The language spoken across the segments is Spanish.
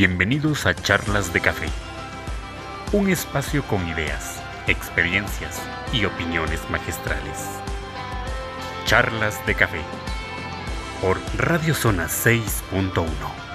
Bienvenidos a Charlas de Café, un espacio con ideas, experiencias y opiniones magistrales. Charlas de Café por Radio Zona 6.1.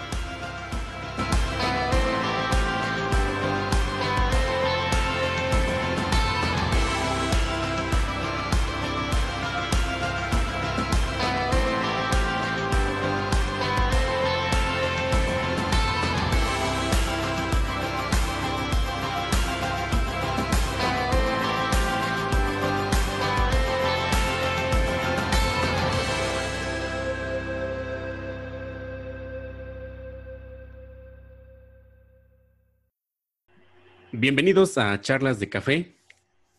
Bienvenidos a Charlas de Café.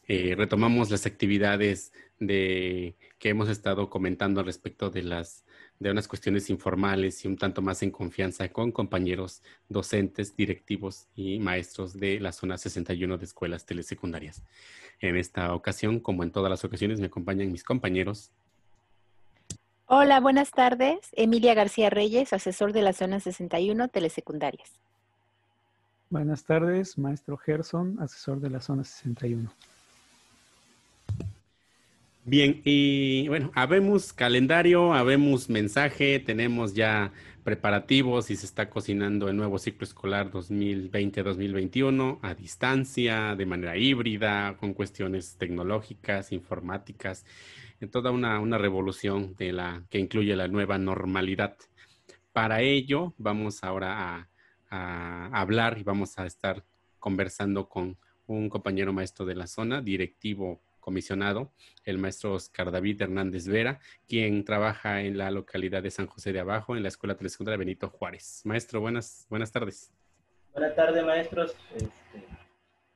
Eh, retomamos las actividades de, que hemos estado comentando al respecto de, las, de unas cuestiones informales y un tanto más en confianza con compañeros docentes, directivos y maestros de la zona 61 de escuelas telesecundarias. En esta ocasión, como en todas las ocasiones, me acompañan mis compañeros. Hola, buenas tardes. Emilia García Reyes, asesor de la zona 61 telesecundarias. Buenas tardes, maestro Gerson, asesor de la zona 61. Bien, y bueno, habemos calendario, habemos mensaje, tenemos ya preparativos y se está cocinando el nuevo ciclo escolar 2020-2021 a distancia, de manera híbrida, con cuestiones tecnológicas, informáticas, en toda una, una revolución de la, que incluye la nueva normalidad. Para ello, vamos ahora a hablar y vamos a estar conversando con un compañero maestro de la zona, directivo comisionado, el maestro Oscar David Hernández Vera, quien trabaja en la localidad de San José de Abajo, en la Escuela Telesecundaria Benito Juárez. Maestro, buenas, buenas tardes. Buenas tardes, maestros. Este,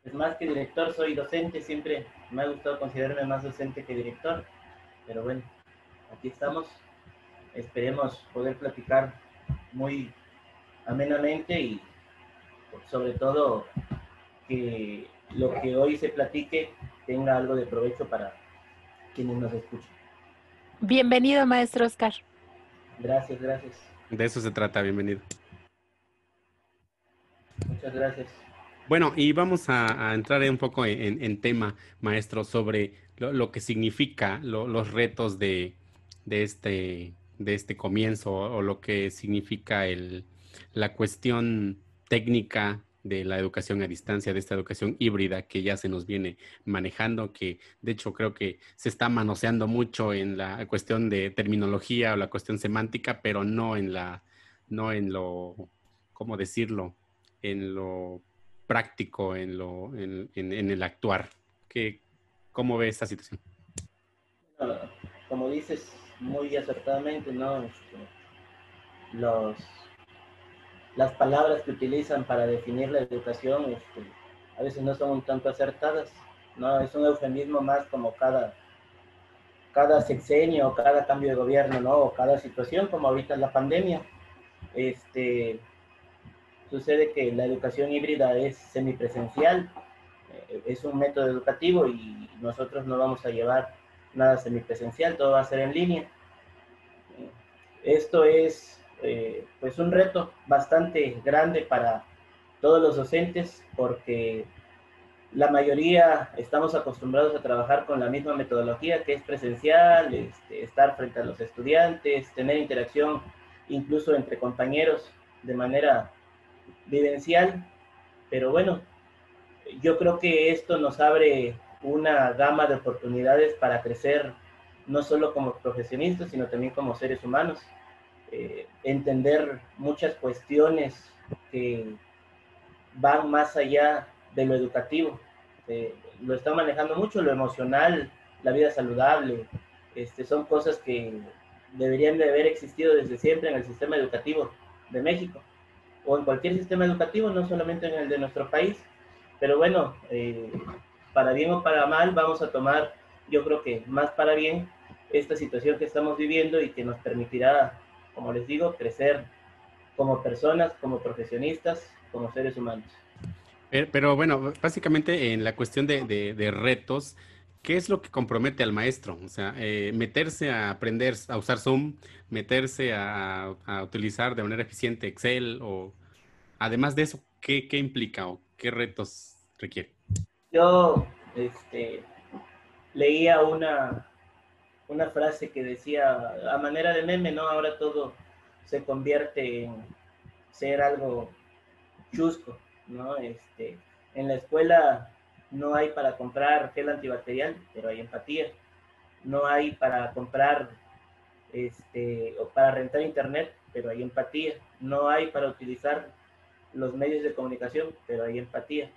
es más que director, soy docente, siempre me ha gustado considerarme más docente que director, pero bueno, aquí estamos. Esperemos poder platicar muy amenamente y sobre todo que lo que hoy se platique tenga algo de provecho para quienes nos escuchan. Bienvenido, maestro Oscar. Gracias, gracias. De eso se trata, bienvenido. Muchas gracias. Bueno, y vamos a, entrar un poco en, tema, maestro, sobre lo, que significa los retos de, de, este, de este comienzo o lo que significa el, la cuestión técnica de la educación a distancia, de esta educación híbrida que ya se nos viene manejando, que de hecho creo que se está manoseando mucho en la cuestión de terminología o la cuestión semántica, pero no en la, no en lo, ¿cómo decirlo? En lo práctico, en lo, en, el actuar. ¿Qué, ¿Cómo ve esta situación? Como dices muy acertadamente, ¿no? Este, los las palabras que utilizan para definir la educación este, a veces no son un tanto acertadas, ¿no? Es un eufemismo más como cada, cada sexenio, cada cambio de gobierno, ¿no? O cada situación, como ahorita la pandemia. Este, sucede que la educación híbrida es semipresencial, eh, es un método educativo y nosotros no vamos a llevar nada semipresencial, todo va a ser en línea. Esto es eh, pues un reto bastante grande para todos los docentes porque la mayoría estamos acostumbrados a trabajar con la misma metodología que es presencial, este, estar frente a los estudiantes, tener interacción incluso entre compañeros de manera vivencial. Pero bueno, yo creo que esto nos abre una gama de oportunidades para crecer no solo como profesionistas, sino también como seres humanos. Eh, entender muchas cuestiones que van más allá de lo educativo. Eh, lo están manejando mucho, lo emocional, la vida saludable, este, son cosas que deberían de haber existido desde siempre en el sistema educativo de México o en cualquier sistema educativo, no solamente en el de nuestro país. Pero bueno, eh, para bien o para mal, vamos a tomar, yo creo que más para bien, esta situación que estamos viviendo y que nos permitirá como les digo, crecer como personas, como profesionistas, como seres humanos. Pero, bueno, básicamente en la cuestión de, retos, ¿qué es lo que compromete al maestro? O sea, eh, meterse a aprender a usar Zoom, meterse a, utilizar de manera eficiente Excel o además de eso, ¿qué, qué implica o qué retos requiere? Yo este, leía una, una frase que decía, a manera de meme, ¿no? Ahora todo se convierte en ser algo chusco, ¿no? Este, en la escuela no hay para comprar gel antibacterial, pero hay empatía. No hay para comprar, este, o para rentar internet, pero hay empatía. No hay para utilizar los medios de comunicación, pero hay empatía.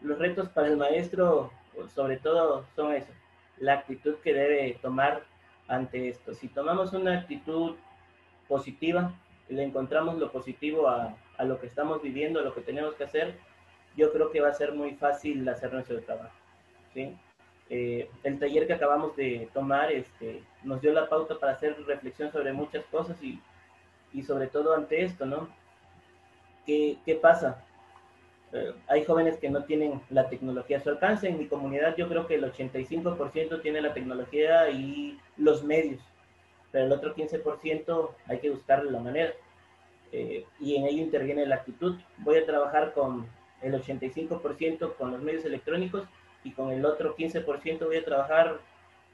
Los retos para el maestro, sobre todo, son eso, la actitud que debe tomar ante esto. Si tomamos una actitud positiva, le encontramos lo positivo a, a lo que estamos viviendo, a lo que tenemos que hacer, yo creo que va a ser muy fácil hacer nuestro trabajo. ¿sí? Eh, el taller que acabamos de tomar este, nos dio la pauta para hacer reflexión sobre muchas cosas y, y sobre todo ante esto, ¿no? ¿Qué, qué pasa? Hay jóvenes que no tienen la tecnología a su alcance. En mi comunidad yo creo que el 85% tiene la tecnología y los medios, pero el otro 15% hay que buscarle la manera. Eh, y en ello interviene la actitud. Voy a trabajar con el 85% con los medios electrónicos y con el otro 15% voy a trabajar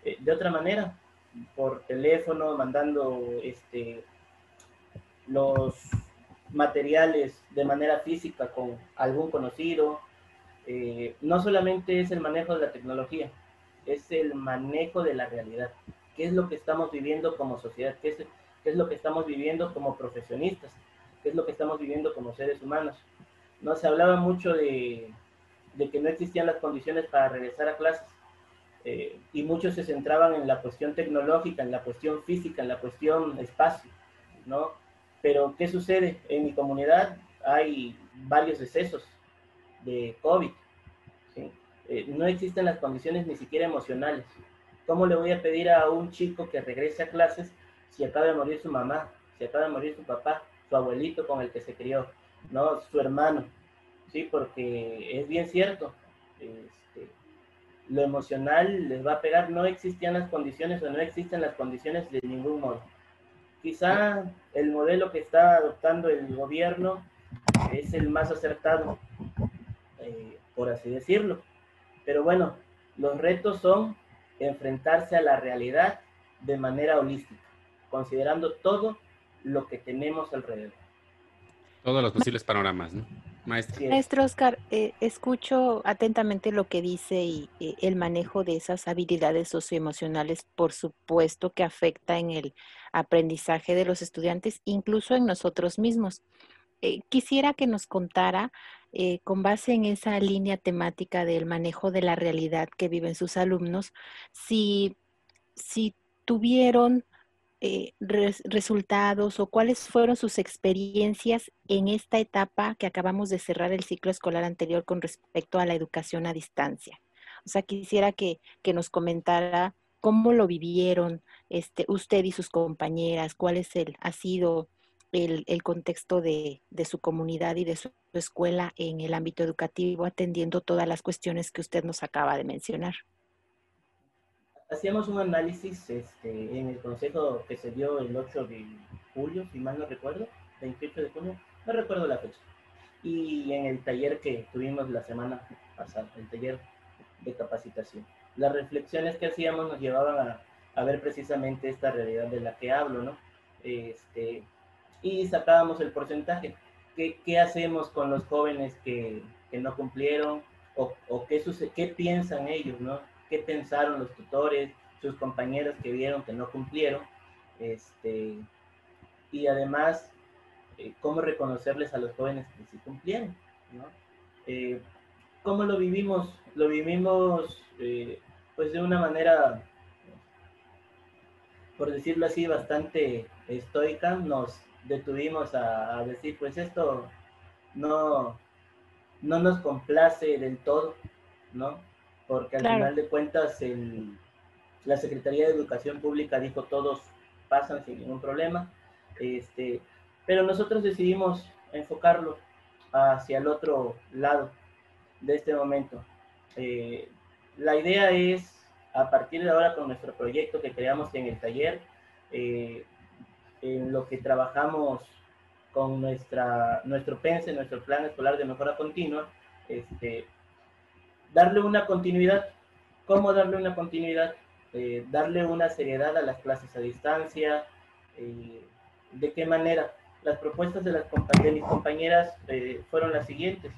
eh, de otra manera, por teléfono, mandando este, los materiales de manera física con algún conocido. Eh, no solamente es el manejo de la tecnología, es el manejo de la realidad. ¿Qué es lo que estamos viviendo como sociedad? ¿Qué es, qué es lo que estamos viviendo como profesionistas? ¿Qué es lo que estamos viviendo como seres humanos? no se hablaba mucho de, que no existían las condiciones para regresar a clases. Eh, y muchos se centraban en la cuestión tecnológica, en la cuestión física, en la cuestión espacio, ¿no? Pero, ¿qué sucede? En mi comunidad hay varios excesos de COVID. Eh, no existen las condiciones ni siquiera emocionales. ¿Cómo le voy a pedir a un chico que regrese a clases si acaba de morir su mamá, si acaba de morir su papá, su abuelito con el que se crió? ¿no? Su hermano, ¿sí? Porque es bien cierto, este, lo emocional les va a pegar, no existían las condiciones o no existen las condiciones de ningún modo. Quizá el modelo que está adoptando el gobierno es el más acertado, eh, por así decirlo. Pero bueno, los retos son enfrentarse a la realidad de manera holística, considerando todo lo que tenemos alrededor. Todos los posibles panoramas, ¿no? Maestro. Maestro Oscar, eh, escucho atentamente lo que dice y eh, el manejo de esas habilidades socioemocionales, por supuesto que afecta en el aprendizaje de los estudiantes, incluso en nosotros mismos. Eh, quisiera que nos contara, con base en esa línea temática del manejo de la realidad que viven sus alumnos, si, si tuvieron eh, resultados o cuáles fueron sus experiencias en esta etapa que acabamos de cerrar el ciclo escolar anterior con respecto a la educación a distancia. O sea, quisiera que, nos comentara cómo lo vivieron este, usted y sus compañeras, cuál es el, ha sido el, contexto de, de, su comunidad y de su escuela en el ámbito educativo, atendiendo todas las cuestiones que usted nos acaba de mencionar hacíamos un análisis este, en el consejo que se dio el 8 de julio, si mal no recuerdo, 28 de junio, no recuerdo la fecha. Y en el taller que tuvimos la semana pasada, el taller de capacitación. Las reflexiones que hacíamos nos llevaban a, a ver precisamente esta realidad de la que hablo, ¿no? Este, y sacábamos el porcentaje. ¿Qué, qué hacemos con los jóvenes que, que no cumplieron? ¿O, o qué, qué piensan ellos, ¿no? Qué pensaron los tutores, sus compañeros que vieron que no cumplieron, este, y además eh, cómo reconocerles a los jóvenes que sí cumplieron, ¿no? Eh, ¿Cómo lo vivimos? Lo vivimos eh, pues de una manera, por decirlo así, bastante estoica, nos detuvimos a, a decir, pues esto no, no nos complace del todo, ¿no? Porque al final de cuentas el, la Secretaría de Educación Pública dijo todos pasan sin ningún problema, este, pero nosotros decidimos enfocarlo hacia el otro lado de este momento. Eh, la idea es, a partir de ahora con nuestro proyecto que creamos en el taller, eh, en lo que trabajamos con nuestra, nuestro PENSE, nuestro Plan Escolar de Mejora Continua, este, darle una continuidad. ¿Cómo darle una continuidad? Eh, darle una seriedad a las clases a distancia. Eh, ¿De qué manera? Las propuestas de, las de mis compañeras eh, fueron las siguientes.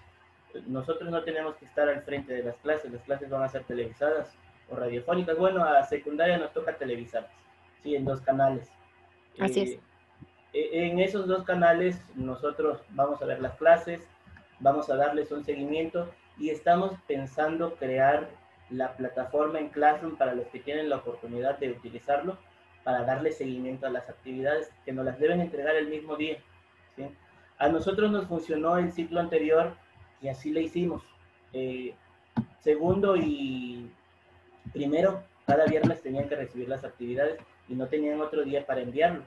Nosotros no tenemos que estar al frente de las clases, las clases van a ser televisadas o radiofónicas. Bueno, a secundaria nos toca televisar, sí, en dos canales. Así es. En esos dos canales nosotros vamos a ver las clases, vamos a darles un seguimiento y estamos pensando crear la plataforma en Classroom para los que tienen la oportunidad de utilizarlo para darle seguimiento a las actividades que nos las deben entregar el mismo día. A nosotros nos funcionó el ciclo anterior y así le hicimos. Eh, segundo y primero, cada viernes tenían que recibir las actividades y no tenían otro día para enviarlo.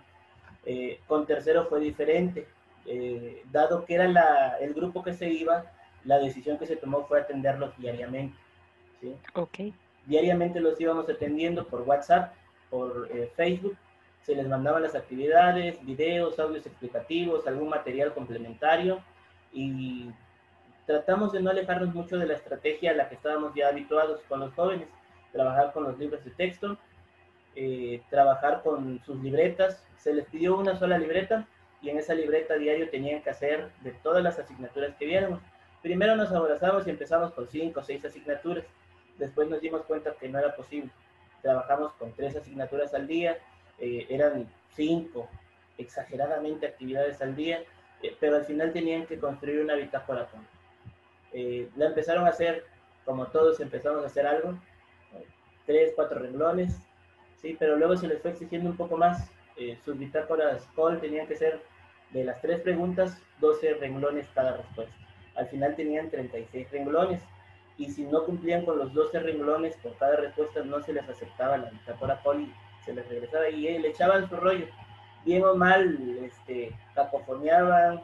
Eh, con tercero fue diferente. Eh, dado que era el grupo que se iba, la decisión que se tomó fue atenderlos diariamente. ¿sí? Ok. Diariamente los íbamos atendiendo por WhatsApp, por eh, Facebook, se les mandaban las actividades, videos, audios explicativos, algún material complementario y tratamos de no alejarnos mucho de la estrategia a la que estábamos ya habituados con los jóvenes, trabajar con los libros de texto, eh, trabajar con sus libretas, se les pidió una sola libreta y en esa libreta diario tenían que hacer de todas las asignaturas que viéramos. Primero nos abrazamos y empezamos con cinco o seis asignaturas. Después nos dimos cuenta que no era posible. Trabajamos con tres asignaturas al día, eh, eran cinco exageradamente actividades al día, eh, pero al final tenían que construir una bitácora con. Eh, la empezaron a hacer, como todos empezamos a hacer algo, tres, cuatro renglones, sí, pero luego se les fue exigiendo un poco más. sus bitácoras call tenían que ser de las tres preguntas, 12 renglones cada respuesta al final tenían 36 renglones y si no cumplían con los 12 renglones por cada respuesta no se les aceptaba la bitácora poli, se les regresaba y eh, le echaban su rollo. Bien o mal, este, cacofoneaban,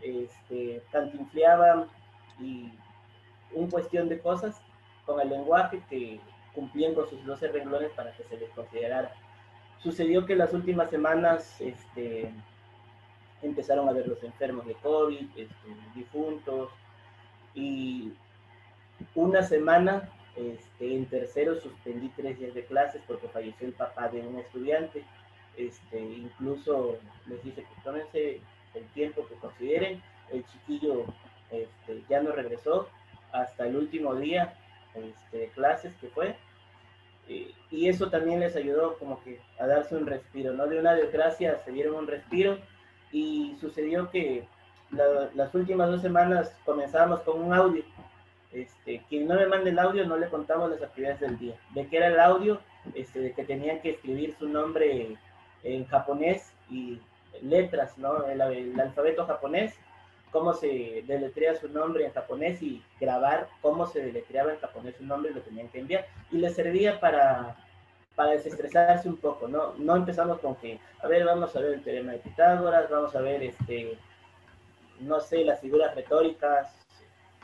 este, cantinfleaban y un cuestión de cosas con el lenguaje que cumplían con sus 12 renglones para que se les considerara. Sucedió que las últimas semanas, este, empezaron a ver los enfermos de COVID, este, difuntos, y una semana este, en tercero suspendí tres días de clases porque falleció el papá de un estudiante. Este, incluso les dije que tómense el tiempo que consideren. El chiquillo este, ya no regresó hasta el último día este, de clases que fue. y eso también les ayudó como que a darse un respiro, ¿no? De una desgracia se dieron un respiro y sucedió que las últimas dos semanas comenzábamos con un audio. Este, quien no me mande el audio no le contamos las actividades del día. De qué era el audio, este, de que tenían que escribir su nombre en japonés y letras, ¿no? El, el, alfabeto japonés, cómo se deletrea su nombre en japonés y grabar cómo se deletreaba en japonés su nombre y lo tenían que enviar. Y les servía para para desestresarse un poco, ¿no? No empezamos con que, a ver, vamos a ver el teorema de Pitágoras, vamos a ver, este, no sé, las figuras retóricas,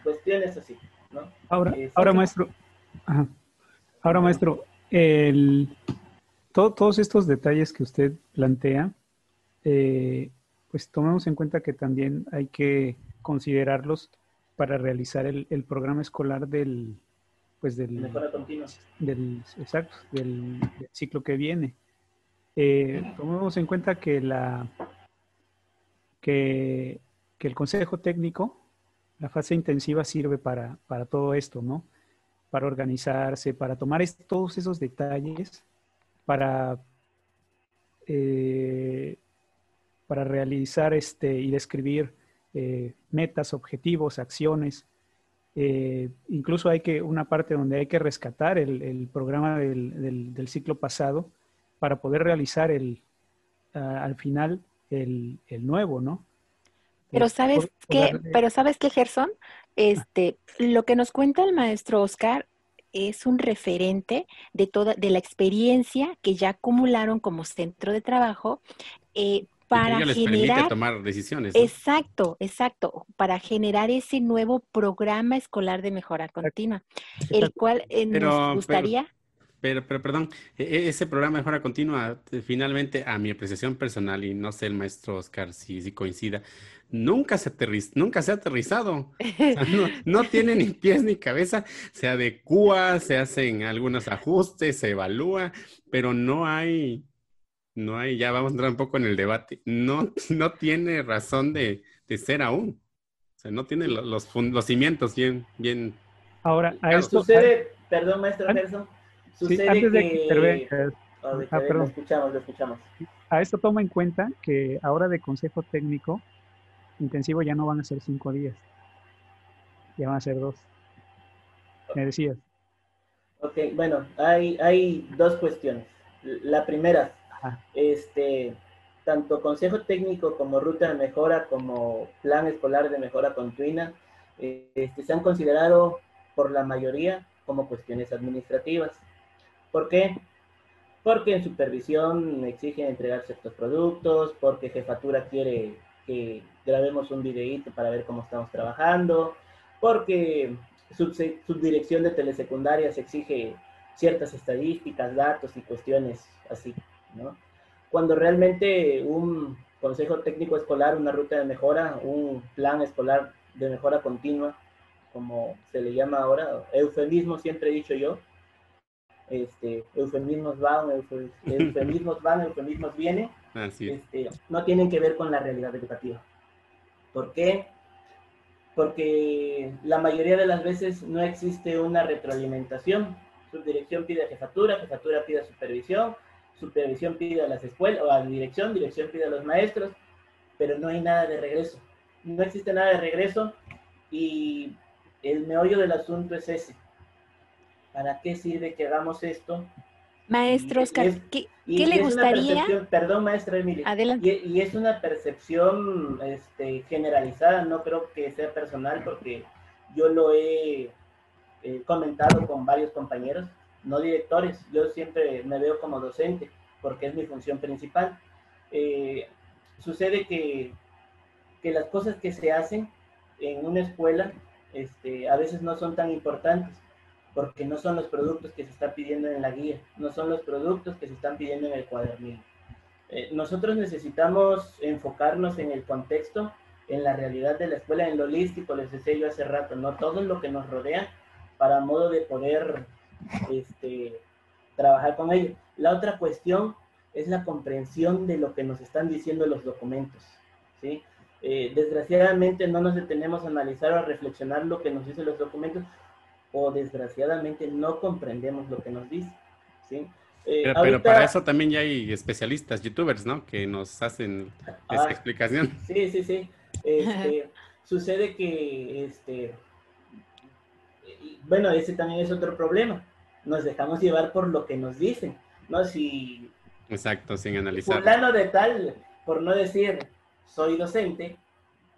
cuestiones así, ¿no? Ahora, eh, ahora maestro, ahora maestro, el, todos estos detalles que usted plantea, eh, pues tomemos en cuenta que también hay que considerarlos para realizar el programa escolar del, pues del, del, exacto, del, ciclo que viene. Eh, tomemos en cuenta que la que, que, el consejo técnico, la fase intensiva sirve para, para todo esto, ¿no? Para organizarse, para tomar todos esos detalles, para, eh, para realizar este y describir eh, metas, objetivos, acciones, eh, incluso hay que, una parte donde hay que rescatar el, programa del, ciclo pasado para poder realizar el, al final el, nuevo, ¿no? Pero sabes qué, pero sabes qué, Gerson, este, lo que nos cuenta el maestro Oscar es un referente de toda, de la experiencia que ya acumularon como centro de trabajo eh, para generar tomar decisiones. Exacto, exacto, para generar ese nuevo programa escolar de mejora continua, el cual eh, nos gustaría. Pero, pero perdón, e, e, ese programa de mejora continua, finalmente, a mi apreciación personal, y no sé el maestro Oscar si, si coincida, nunca se, nunca se ha aterrizado. no, tiene ni pies ni cabeza, se adecua, se hacen algunos ajustes, se evalúa, pero no hay, no hay, ya vamos a entrar un poco en el debate, no, no tiene razón de, ser aún. O sea, no tiene los, los, cimientos bien, bien. Ahora, a esto sucede, perdón, maestro Gerson, sucede antes de que, ah, lo escuchamos, lo escuchamos. A esto toma en cuenta que ahora de consejo técnico intensivo ya no van a ser cinco días, ya van a ser dos. Me decías. Ok, bueno, hay, hay dos cuestiones. La primera, este, tanto consejo técnico como ruta de mejora, como plan escolar de mejora continua, este, se han considerado por la mayoría como cuestiones administrativas. ¿Por qué? Porque en supervisión exigen entregar ciertos productos, porque jefatura quiere que grabemos un videíto para ver cómo estamos trabajando, porque subdirección de telesecundarias exige ciertas estadísticas, datos y cuestiones así, ¿no? Cuando realmente un consejo técnico escolar, una ruta de mejora, un plan escolar de mejora continua, como se le llama ahora, eufemismo siempre he dicho yo, este, eufemismos van, eufemismos van, eufemismos vienen, este, no tienen que ver con la realidad educativa. ¿Por qué? Porque la mayoría de las veces no existe una retroalimentación. Subdirección pide jefatura, jefatura pide supervisión, supervisión pide a las escuelas o a la dirección, dirección pide a los maestros, pero no hay nada de regreso. No existe nada de regreso y el meollo del asunto es ese. ¿Para qué sirve que hagamos esto? Maestro Oscar, ¿qué, le gustaría? Perdón, maestra Emilia. Adelante. Y, es una percepción este, generalizada, no creo que sea personal, porque yo lo he comentado con varios compañeros, no directores. Yo siempre me veo como docente, porque es mi función principal. Eh, sucede que, que las cosas que se hacen en una escuela este, a veces no son tan importantes porque no son los productos que se están pidiendo en la guía, no son los productos que se están pidiendo en el cuadernillo. Eh, nosotros necesitamos enfocarnos en el contexto, en la realidad de la escuela, en lo holístico, les decía yo hace rato, no todo lo que nos rodea para modo de poder este, trabajar con ello. La otra cuestión es la comprensión de lo que nos están diciendo los documentos. ¿sí? Eh, desgraciadamente no nos detenemos a analizar o a reflexionar lo que nos dicen los documentos o desgraciadamente no comprendemos lo que nos dice. ¿sí? Eh, pero, para eso también ya hay especialistas, youtubers, ¿no? Que nos hacen esa ah, explicación. Sí, sí, sí. Este, sucede que, este, bueno, ese también es otro problema. Nos dejamos llevar por lo que nos dicen, ¿no? Si... Exacto, sin analizar. Fulano de tal, por no decir soy docente,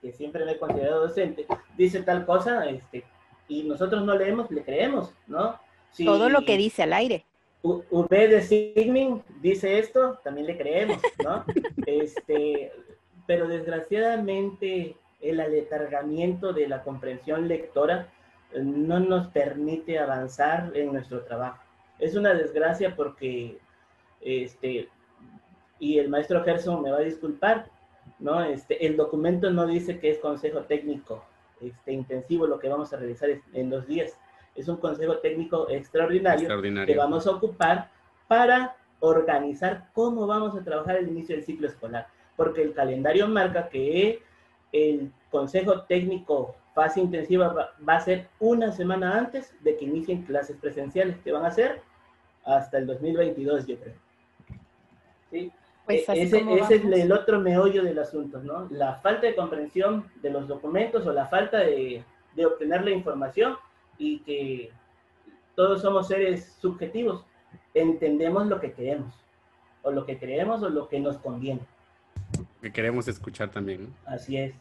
que siempre me he considerado docente, dice tal cosa, este, y nosotros no leemos, le creemos, ¿no? Todo lo que dice al aire. V de Sigmund dice esto, también le creemos, ¿no? este, pero desgraciadamente el aletargamiento de la comprensión lectora no nos permite avanzar en nuestro trabajo. Es una desgracia porque, este, y el maestro Gerson me va a disculpar, ¿no? Este, el documento no dice que es consejo técnico, este, intensivo lo que vamos a realizar en dos días. Es un consejo técnico extraordinario, que vamos a ocupar para organizar cómo vamos a trabajar el inicio del ciclo escolar, porque el calendario marca que el consejo técnico fase intensiva va, a ser una semana antes de que inicien clases presenciales, que van a ser hasta el 2022, yo creo. ¿Sí? Pues e-, ese, es el otro meollo del asunto, ¿no? La falta de comprensión de los documentos o la falta de, obtener la información y que todos somos seres subjetivos. Entendemos lo que queremos, o lo que creemos o lo que nos conviene. Que queremos escuchar también, ¿no? Así es.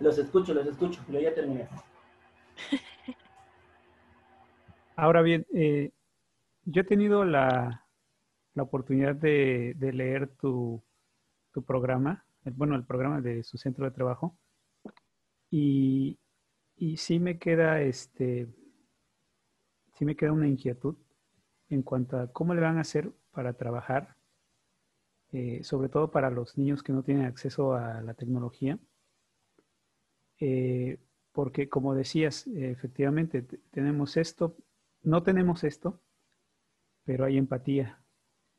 Los escucho, los escucho. Yo ya terminé. Ahora bien, eh, yo he tenido la, la oportunidad de, leer tu, programa, bueno, el programa de su centro de trabajo, y, y sí me queda, este, sí me queda una inquietud en cuanto a cómo le van a hacer para trabajar, eh, sobre todo para los niños que no tienen acceso a la tecnología. Eh, porque como decías, efectivamente tenemos esto, no tenemos esto, pero hay empatía.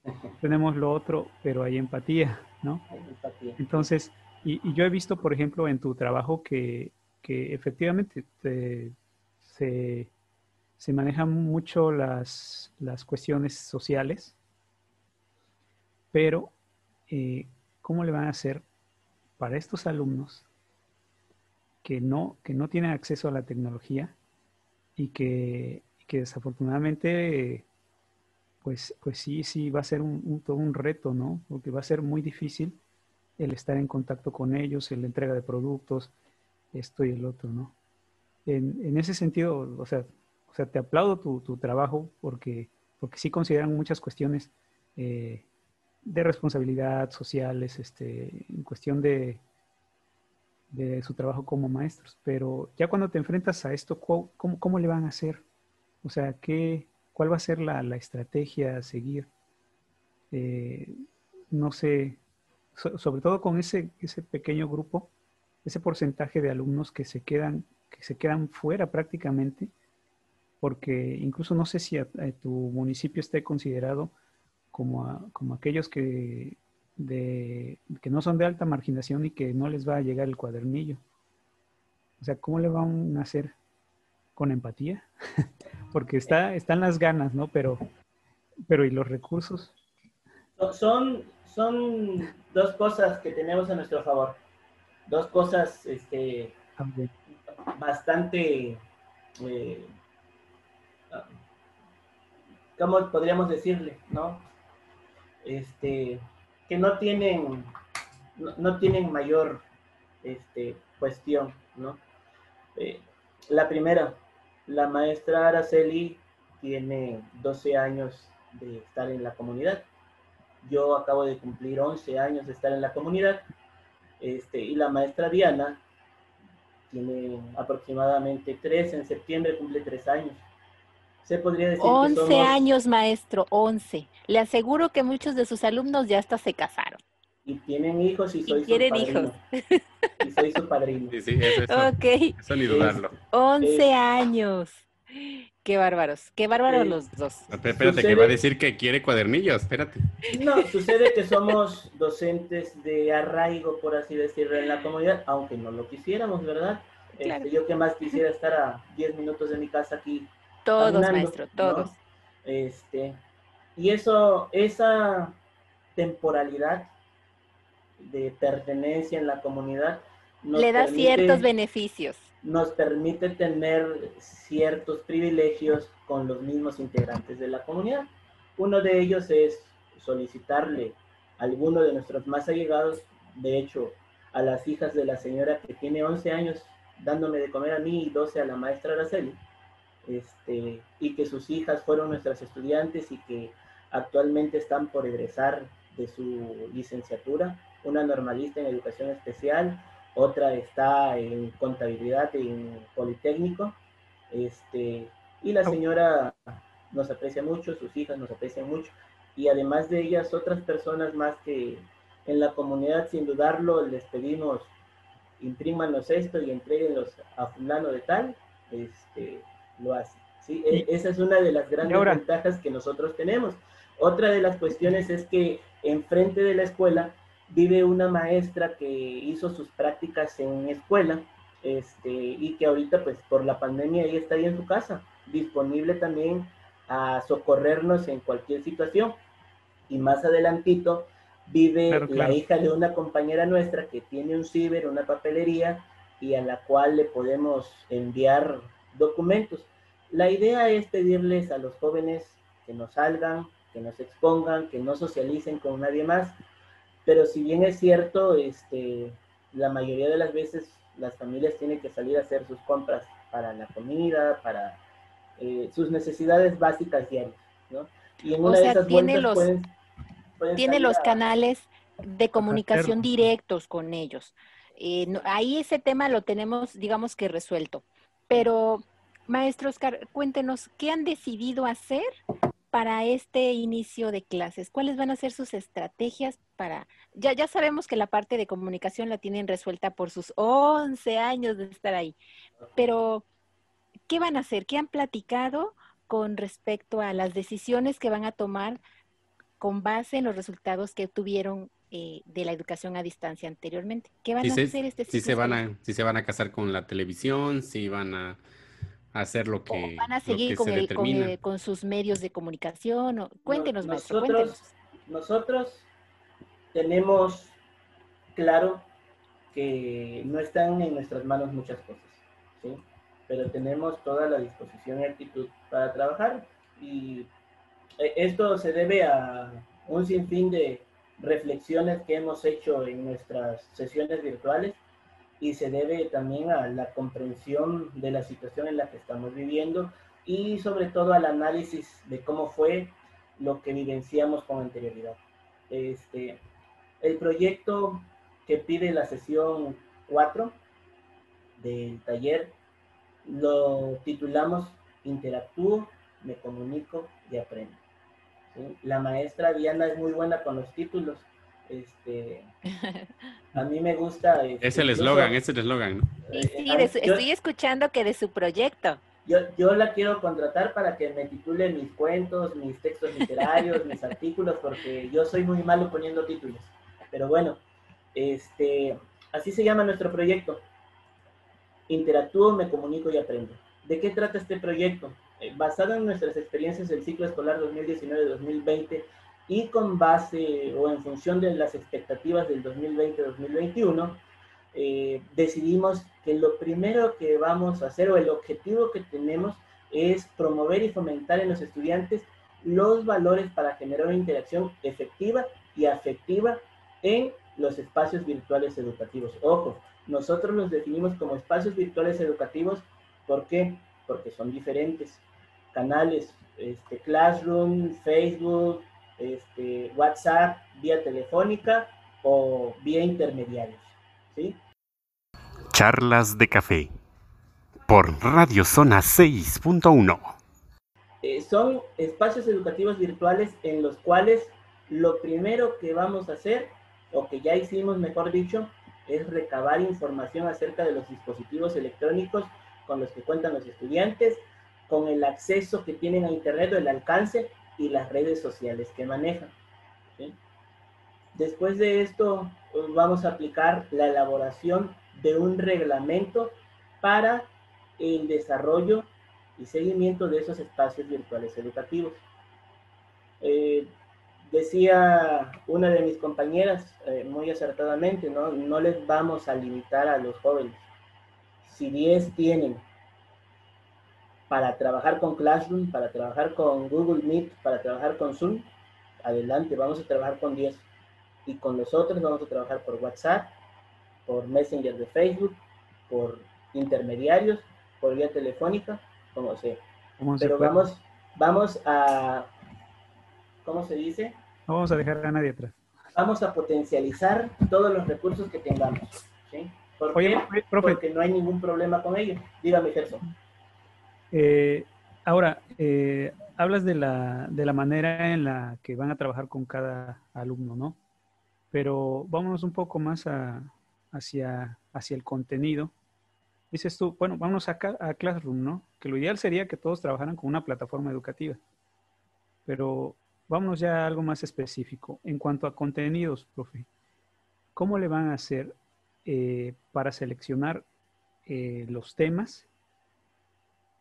tenemos lo otro, pero hay empatía, ¿no? Entonces, y, yo he visto, por ejemplo, en tu trabajo que, efectivamente se, manejan mucho las, cuestiones sociales, pero eh, ¿cómo le van a hacer para estos alumnos que no, que no tienen acceso a la tecnología y que, que desafortunadamente pues, pues sí, sí, va a ser un, todo un reto, ¿no? Porque va a ser muy difícil el estar en contacto con ellos, en la entrega de productos, esto y el otro, ¿no? En, ese sentido, o sea, o sea, te aplaudo tu, trabajo porque, porque sí consideran muchas cuestiones eh, de responsabilidad sociales, este, en cuestión de, de su trabajo como maestros. Pero ya cuando te enfrentas a esto, ¿cómo, cómo le van a hacer? O sea, ¿qué, ¿Cuál va a ser la, estrategia a seguir? Eh, no sé, sobre todo con ese, ese pequeño grupo, ese porcentaje de alumnos que se quedan, que se quedan fuera prácticamente, porque incluso no sé si tu municipio esté considerado como, como aquellos que, que no son de alta marginación y que no les va a llegar el cuadernillo. O sea, ¿cómo le van a hacer con empatía? porque está, están las ganas, ¿no? Pero, pero ¿y los recursos? Son, son dos cosas que tenemos a nuestro favor. Dos cosas este, bastante, eh, ¿cómo podríamos decirle? ¿No? Este, que no tienen, no, tienen mayor este, cuestión, ¿no? Eh, la primera, la maestra Araceli tiene 12 años de estar en la comunidad. Yo acabo de cumplir 11 años de estar en la comunidad. Este, y la maestra Diana tiene aproximadamente 3, en septiembre cumple 3 años. Se podría decir 11 años, maestro, 11. Le aseguro que muchos de sus alumnos ya hasta se casaron. Y tienen hijos y soy su padrino. hijos. Y soy su padrino. Sí, sí, eso, ok. Eso ni dudarlo. 11 años. Qué bárbaros, qué bárbaros los dos. espérate, que va a decir que quiere cuadernillos, espérate. No, sucede que somos docentes de arraigo, por así decirlo, en la comunidad, aunque no lo quisiéramos, ¿verdad? Este, yo que más quisiera estar a 10 minutos de mi casa aquí. Todos, maestro, todos. Este, y eso, esa temporalidad de pertenencia en la comunidad. Le da ciertos beneficios. Nos permite tener ciertos privilegios con los mismos integrantes de la comunidad. Uno de ellos es solicitarle a alguno de nuestros más allegados, de hecho, a las hijas de la señora que tiene 11 años dándome de comer a mí y 12 a la maestra Araceli, este, y que sus hijas fueron nuestras estudiantes y que actualmente están por egresar de su licenciatura. Una normalista en educación especial, otra está en contabilidad en Politécnico, este, y la señora nos aprecia mucho, sus hijas nos aprecian mucho, y además de ellas, otras personas más que en la comunidad, sin dudarlo, les pedimos, imprímanos esto y entreguenlos a fulano de tal, este, lo hace. ¿sí? E, esa es una de las grandes ventajas que nosotros tenemos. Otra de las cuestiones es que enfrente de la escuela vive una maestra que hizo sus prácticas en escuela este, y que ahorita pues por la pandemia ella está ahí en su casa, disponible también a socorrernos en cualquier situación. Y más adelantito vive la hija de una compañera nuestra que tiene un ciber, una papelería y a la cual le podemos enviar documentos. La idea es pedirles a los jóvenes que no salgan, que no se expongan, que no socialicen con nadie más, pero si bien es cierto, este, la mayoría de las veces las familias tienen que salir a hacer sus compras para la comida, para eh, sus necesidades básicas diarias, ¿no? Y en una de esas tiene los, tiene los canales de comunicación directos con ellos. Eh, ahí ese tema lo tenemos, digamos que resuelto. Pero Maestro Oscar, cuéntenos, ¿qué han decidido hacer para este inicio de clases? ¿Cuáles van a ser sus estrategias para... Ya, ya sabemos que la parte de comunicación la tienen resuelta por sus 11 años de estar ahí, pero ¿qué van a hacer? ¿Qué han platicado con respecto a las decisiones que van a tomar con base en los resultados que tuvieron eh, de la educación a distancia anteriormente? ¿Qué van a hacer este si se van a Si se van a casar con la televisión, si van a hacer lo que van a seguir con, con, sus medios de comunicación. Cuéntenos, nosotros, Nosotros tenemos claro que no están en nuestras manos muchas cosas, ¿sí? pero tenemos toda la disposición y actitud para trabajar. Y eh, esto se debe a un sinfín de reflexiones que hemos hecho en nuestras sesiones virtuales y se debe también a la comprensión de la situación en la que estamos viviendo y sobre todo al análisis de cómo fue lo que vivenciamos con anterioridad. Este, el proyecto que pide la sesión 4 del taller lo titulamos Interactúo, me comunico y aprendo. La maestra Diana es muy buena con los títulos este, a mí me gusta. Este, es el eslogan, es el eslogan, ¿no? Sí, sí, estoy escuchando que de su proyecto. Yo, yo la quiero contratar para que me titule mis cuentos, mis textos literarios, mis artículos, porque yo soy muy malo poniendo títulos. Pero bueno, este, así se llama nuestro proyecto. Interactúo, me comunico y aprendo. ¿De qué trata este proyecto? Eh, basado en nuestras experiencias del ciclo escolar 2019-2020, y con base o en función de las expectativas del 2020-2021, eh, decidimos que lo primero que vamos a hacer o el objetivo que tenemos es promover y fomentar en los estudiantes los valores para generar una interacción efectiva y afectiva en los espacios virtuales educativos. Ojo, nosotros los definimos como espacios virtuales educativos, ¿por qué? Porque son diferentes canales, este, Classroom, Facebook, este, WhatsApp, vía telefónica o vía intermediarios. ¿sí? Charlas de café por Radio Zona 6.1. Eh, son espacios educativos virtuales en los cuales lo primero que vamos a hacer, o que ya hicimos, mejor dicho, es recabar información acerca de los dispositivos electrónicos con los que cuentan los estudiantes, con el acceso que tienen a Internet el alcance y las redes sociales que manejan. Después de esto, pues, vamos a aplicar la elaboración de un reglamento para el desarrollo y seguimiento de esos espacios virtuales educativos. Eh, decía una de mis compañeras eh, muy acertadamente, ¿no? no les vamos a limitar a los jóvenes. Si 10 tienen para trabajar con Classroom, para trabajar con Google Meet, para trabajar con Zoom, adelante, vamos a trabajar con 10. Y con los otros vamos a trabajar por WhatsApp, por Messenger de Facebook, por intermediarios, por vía telefónica, como sea. Pero vamos, vamos a, ¿cómo se dice? No vamos a dejar a nadie atrás. Vamos a potencializar todos los recursos que tengamos. ¿sí? ¿Por qué? Porque no hay ningún problema con ello. Dígame, Gerson. Eh, ahora, eh, hablas de la, de la manera en la que van a trabajar con cada alumno, ¿no? Pero vámonos un poco más hacia, hacia el contenido. Dices tú, bueno, vámonos a, a Classroom, ¿no? Que lo ideal sería que todos trabajaran con una plataforma educativa. Pero vámonos ya a algo más específico. En cuanto a contenidos, profe, ¿cómo le van a hacer eh, para seleccionar los temas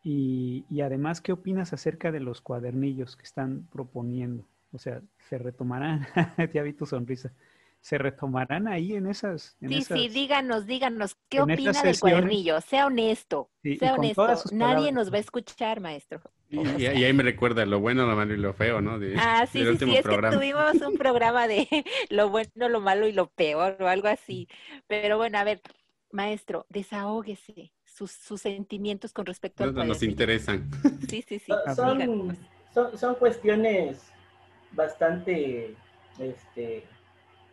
y, además, ¿qué opinas acerca de los cuadernillos que están proponiendo? O sea, ¿se retomarán? ya vi tu sonrisa. ¿Se retomarán ahí en esas? sí, sí, díganos, díganos, ¿qué opina del cuadernillo? Sea honesto, sea honesto. Nadie nos va a escuchar, maestro. Y, ahí me recuerda lo bueno, lo malo y lo feo, ¿no? ah, sí, sí, sí, es que tuvimos un programa de lo bueno, lo malo y lo peor o algo así. Pero bueno, a ver, maestro, desahógese sus, sentimientos con respecto a... Nos interesan. Sí, sí, sí. Son, son, cuestiones bastante este,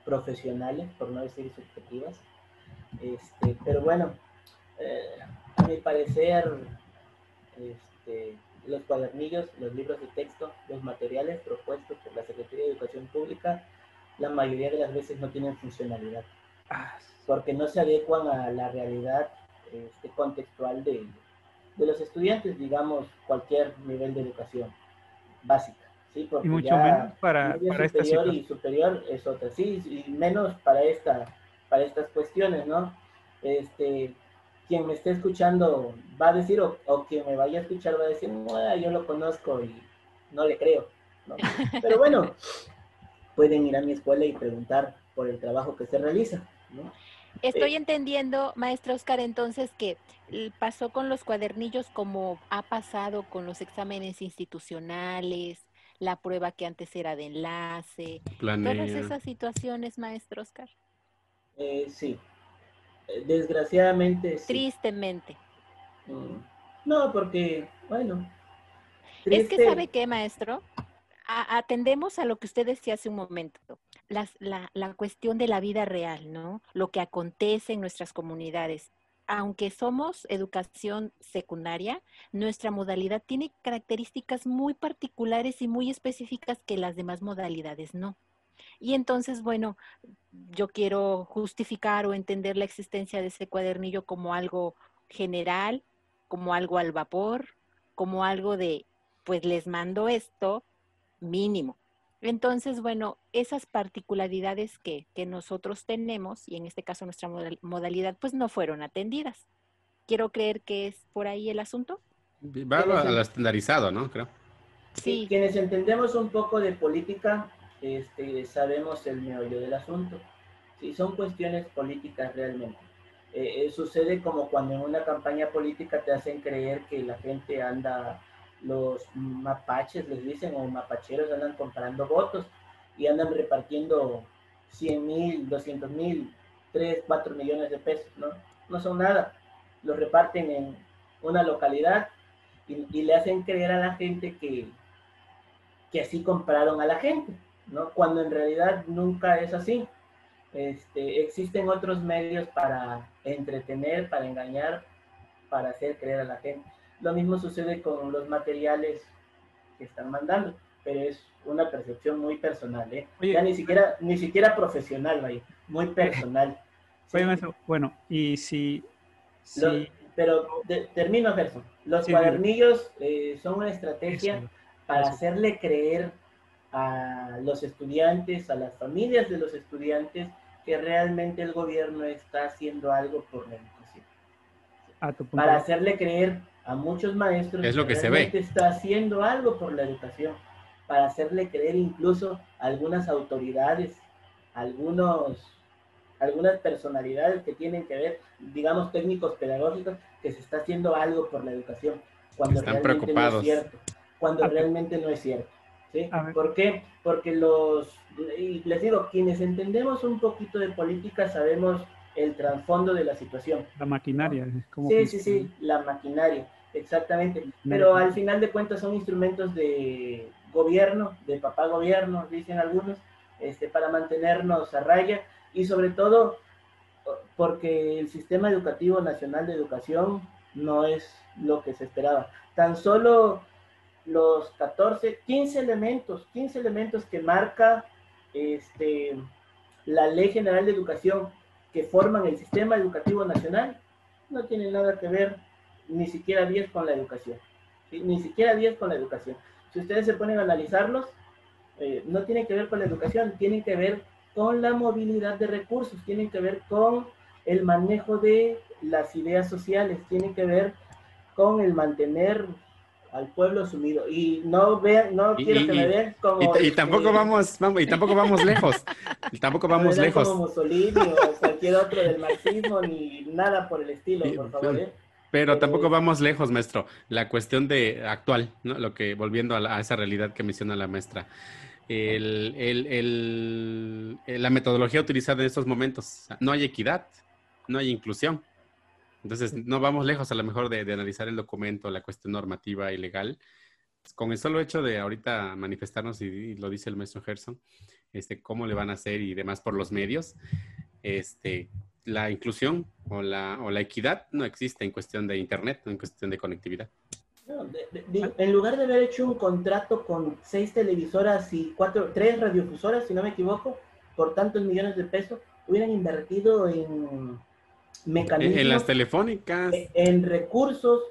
profesionales, por no decir subjetivas. Este, pero bueno, eh, a mi parecer, este, los cuadernillos, los libros de texto, los materiales propuestos por la Secretaría de Educación Pública, la mayoría de las veces no tienen funcionalidad, Ah, porque no se adecuan a la realidad este, contextual de, de los estudiantes, digamos, cualquier nivel de educación básica. ¿sí? Porque y mucho ya menos para, para esta superior situación. y superior es otra, sí, y menos para esta, para estas cuestiones, ¿no? Este, quien me esté escuchando va a decir, o, o quien me vaya a escuchar va a decir, "Ah, yo lo conozco y no le creo, ¿no? Pero bueno, pueden ir a mi escuela y preguntar por el trabajo que se realiza, ¿no? Estoy entendiendo, maestra Oscar, entonces que pasó con los cuadernillos como ha pasado con los exámenes institucionales, la prueba que antes era de enlace, todas Planea. esas situaciones, maestro Oscar. Eh, sí, Eh, desgraciadamente sí. Tristemente. Mm. No, porque, bueno. Es que sabe qué, maestro, A- atendemos a lo que usted decía hace un momento, las- la, la cuestión de la vida real, ¿no? Lo que acontece en nuestras comunidades. Aunque somos educación secundaria, nuestra modalidad tiene características muy particulares y muy específicas que las demás modalidades no. Y entonces, bueno, yo quiero justificar o entender la existencia de ese cuadernillo como algo general, como algo al vapor, como algo de, pues les mando esto mínimo. Entonces, bueno, esas particularidades que, que nosotros tenemos, y en este caso nuestra modal- modalidad, pues no fueron atendidas. Quiero creer que es por ahí el asunto. Va a lo, a lo estandarizado, ¿no? Creo. Sí, quienes entendemos un poco de política, este, sabemos el meollo del asunto. Sí, son cuestiones políticas realmente. Eh, eh, sucede como cuando en una campaña política te hacen creer que la gente anda, los mapaches les dicen, o mapacheros andan comprando votos y andan repartiendo 100 mil, 200 mil, 3, 4 millones de pesos, ¿no? No son nada. Los reparten en una localidad y, y le hacen creer a la gente que, que así compraron a la gente, ¿no? Cuando en realidad nunca es así. Este, existen otros medios para entretener, para engañar, para hacer creer a la gente. Lo mismo sucede con los materiales que están mandando, pero es una percepción muy personal, ¿eh? Oye, ya ni siquiera, ni siquiera profesional, vaya, muy personal. Sí. Oye, maestro, bueno, y si, si pero de- termino, Gerson. Los Sí, cuadernillos eh, son una estrategia eso, para eso. hacerle creer a los estudiantes, a las familias de los estudiantes, que realmente el gobierno está haciendo algo por la educación. a tu punto Para hacerle creer a muchos maestros Es lo que se realmente ve. está haciendo algo por la educación. Para hacerle creer incluso a algunas autoridades, algunos, algunas personalidades que tienen que ver, digamos técnicos pedagógicos, que se está haciendo algo por la educación. Cuando Están realmente preocupados. no es cierto. Cuando A realmente no es cierto. ¿Por qué? Porque los, y les digo, quienes entendemos un poquito de política sabemos el trasfondo de la situación. la maquinaria. cómo Sí, sí, funciona. sí, la maquinaria, exactamente. Pero al final de cuentas son instrumentos de gobierno, de papá gobierno, dicen algunos, este, para mantenernos a raya y sobre todo porque el sistema educativo nacional de educación no es lo que se esperaba. Tan solo los 14, 15 elementos, 15 elementos que marca este, la Ley General de Educación que forman el sistema educativo nacional no tienen nada que ver ni siquiera 10 con la educación. Ni siquiera 10 con la educación. Si ustedes se ponen a analizarlos, eh, no tienen que ver con la educación, tienen que ver con la movilidad de recursos, tienen que ver con el manejo de las ideas sociales, tienen que ver con el mantener al pueblo sumido. Y no vean, no Y- quiero y- que me vean como... Y, tampoco vamos, vamos, y tampoco vamos lejos. Y tampoco vamos lejos. como Mussolini o cualquier otro del marxismo, ni nada por el estilo, por favor. ¿eh? Pero tampoco vamos lejos, maestro. La cuestión de actual, ¿no? Lo que, volviendo a, la- a esa realidad que menciona la maestra. El- el- la metodología utilizada en estos momentos. No hay equidad, no hay inclusión. Entonces, no vamos lejos a lo mejor de, de analizar el documento, la cuestión normativa y legal. Con el solo hecho de ahorita manifestarnos, y, y lo dice el maestro Gerson, este, cómo le van a hacer y demás por los medios, este, la inclusión o la, o la equidad no existe en cuestión de Internet, en cuestión de conectividad. en lugar de haber hecho un contrato con seis televisoras y cuatro, tres radiofusoras, si no me equivoco, por tantos millones de pesos, hubieran invertido en mecanismos. En las telefónicas. E, en recursos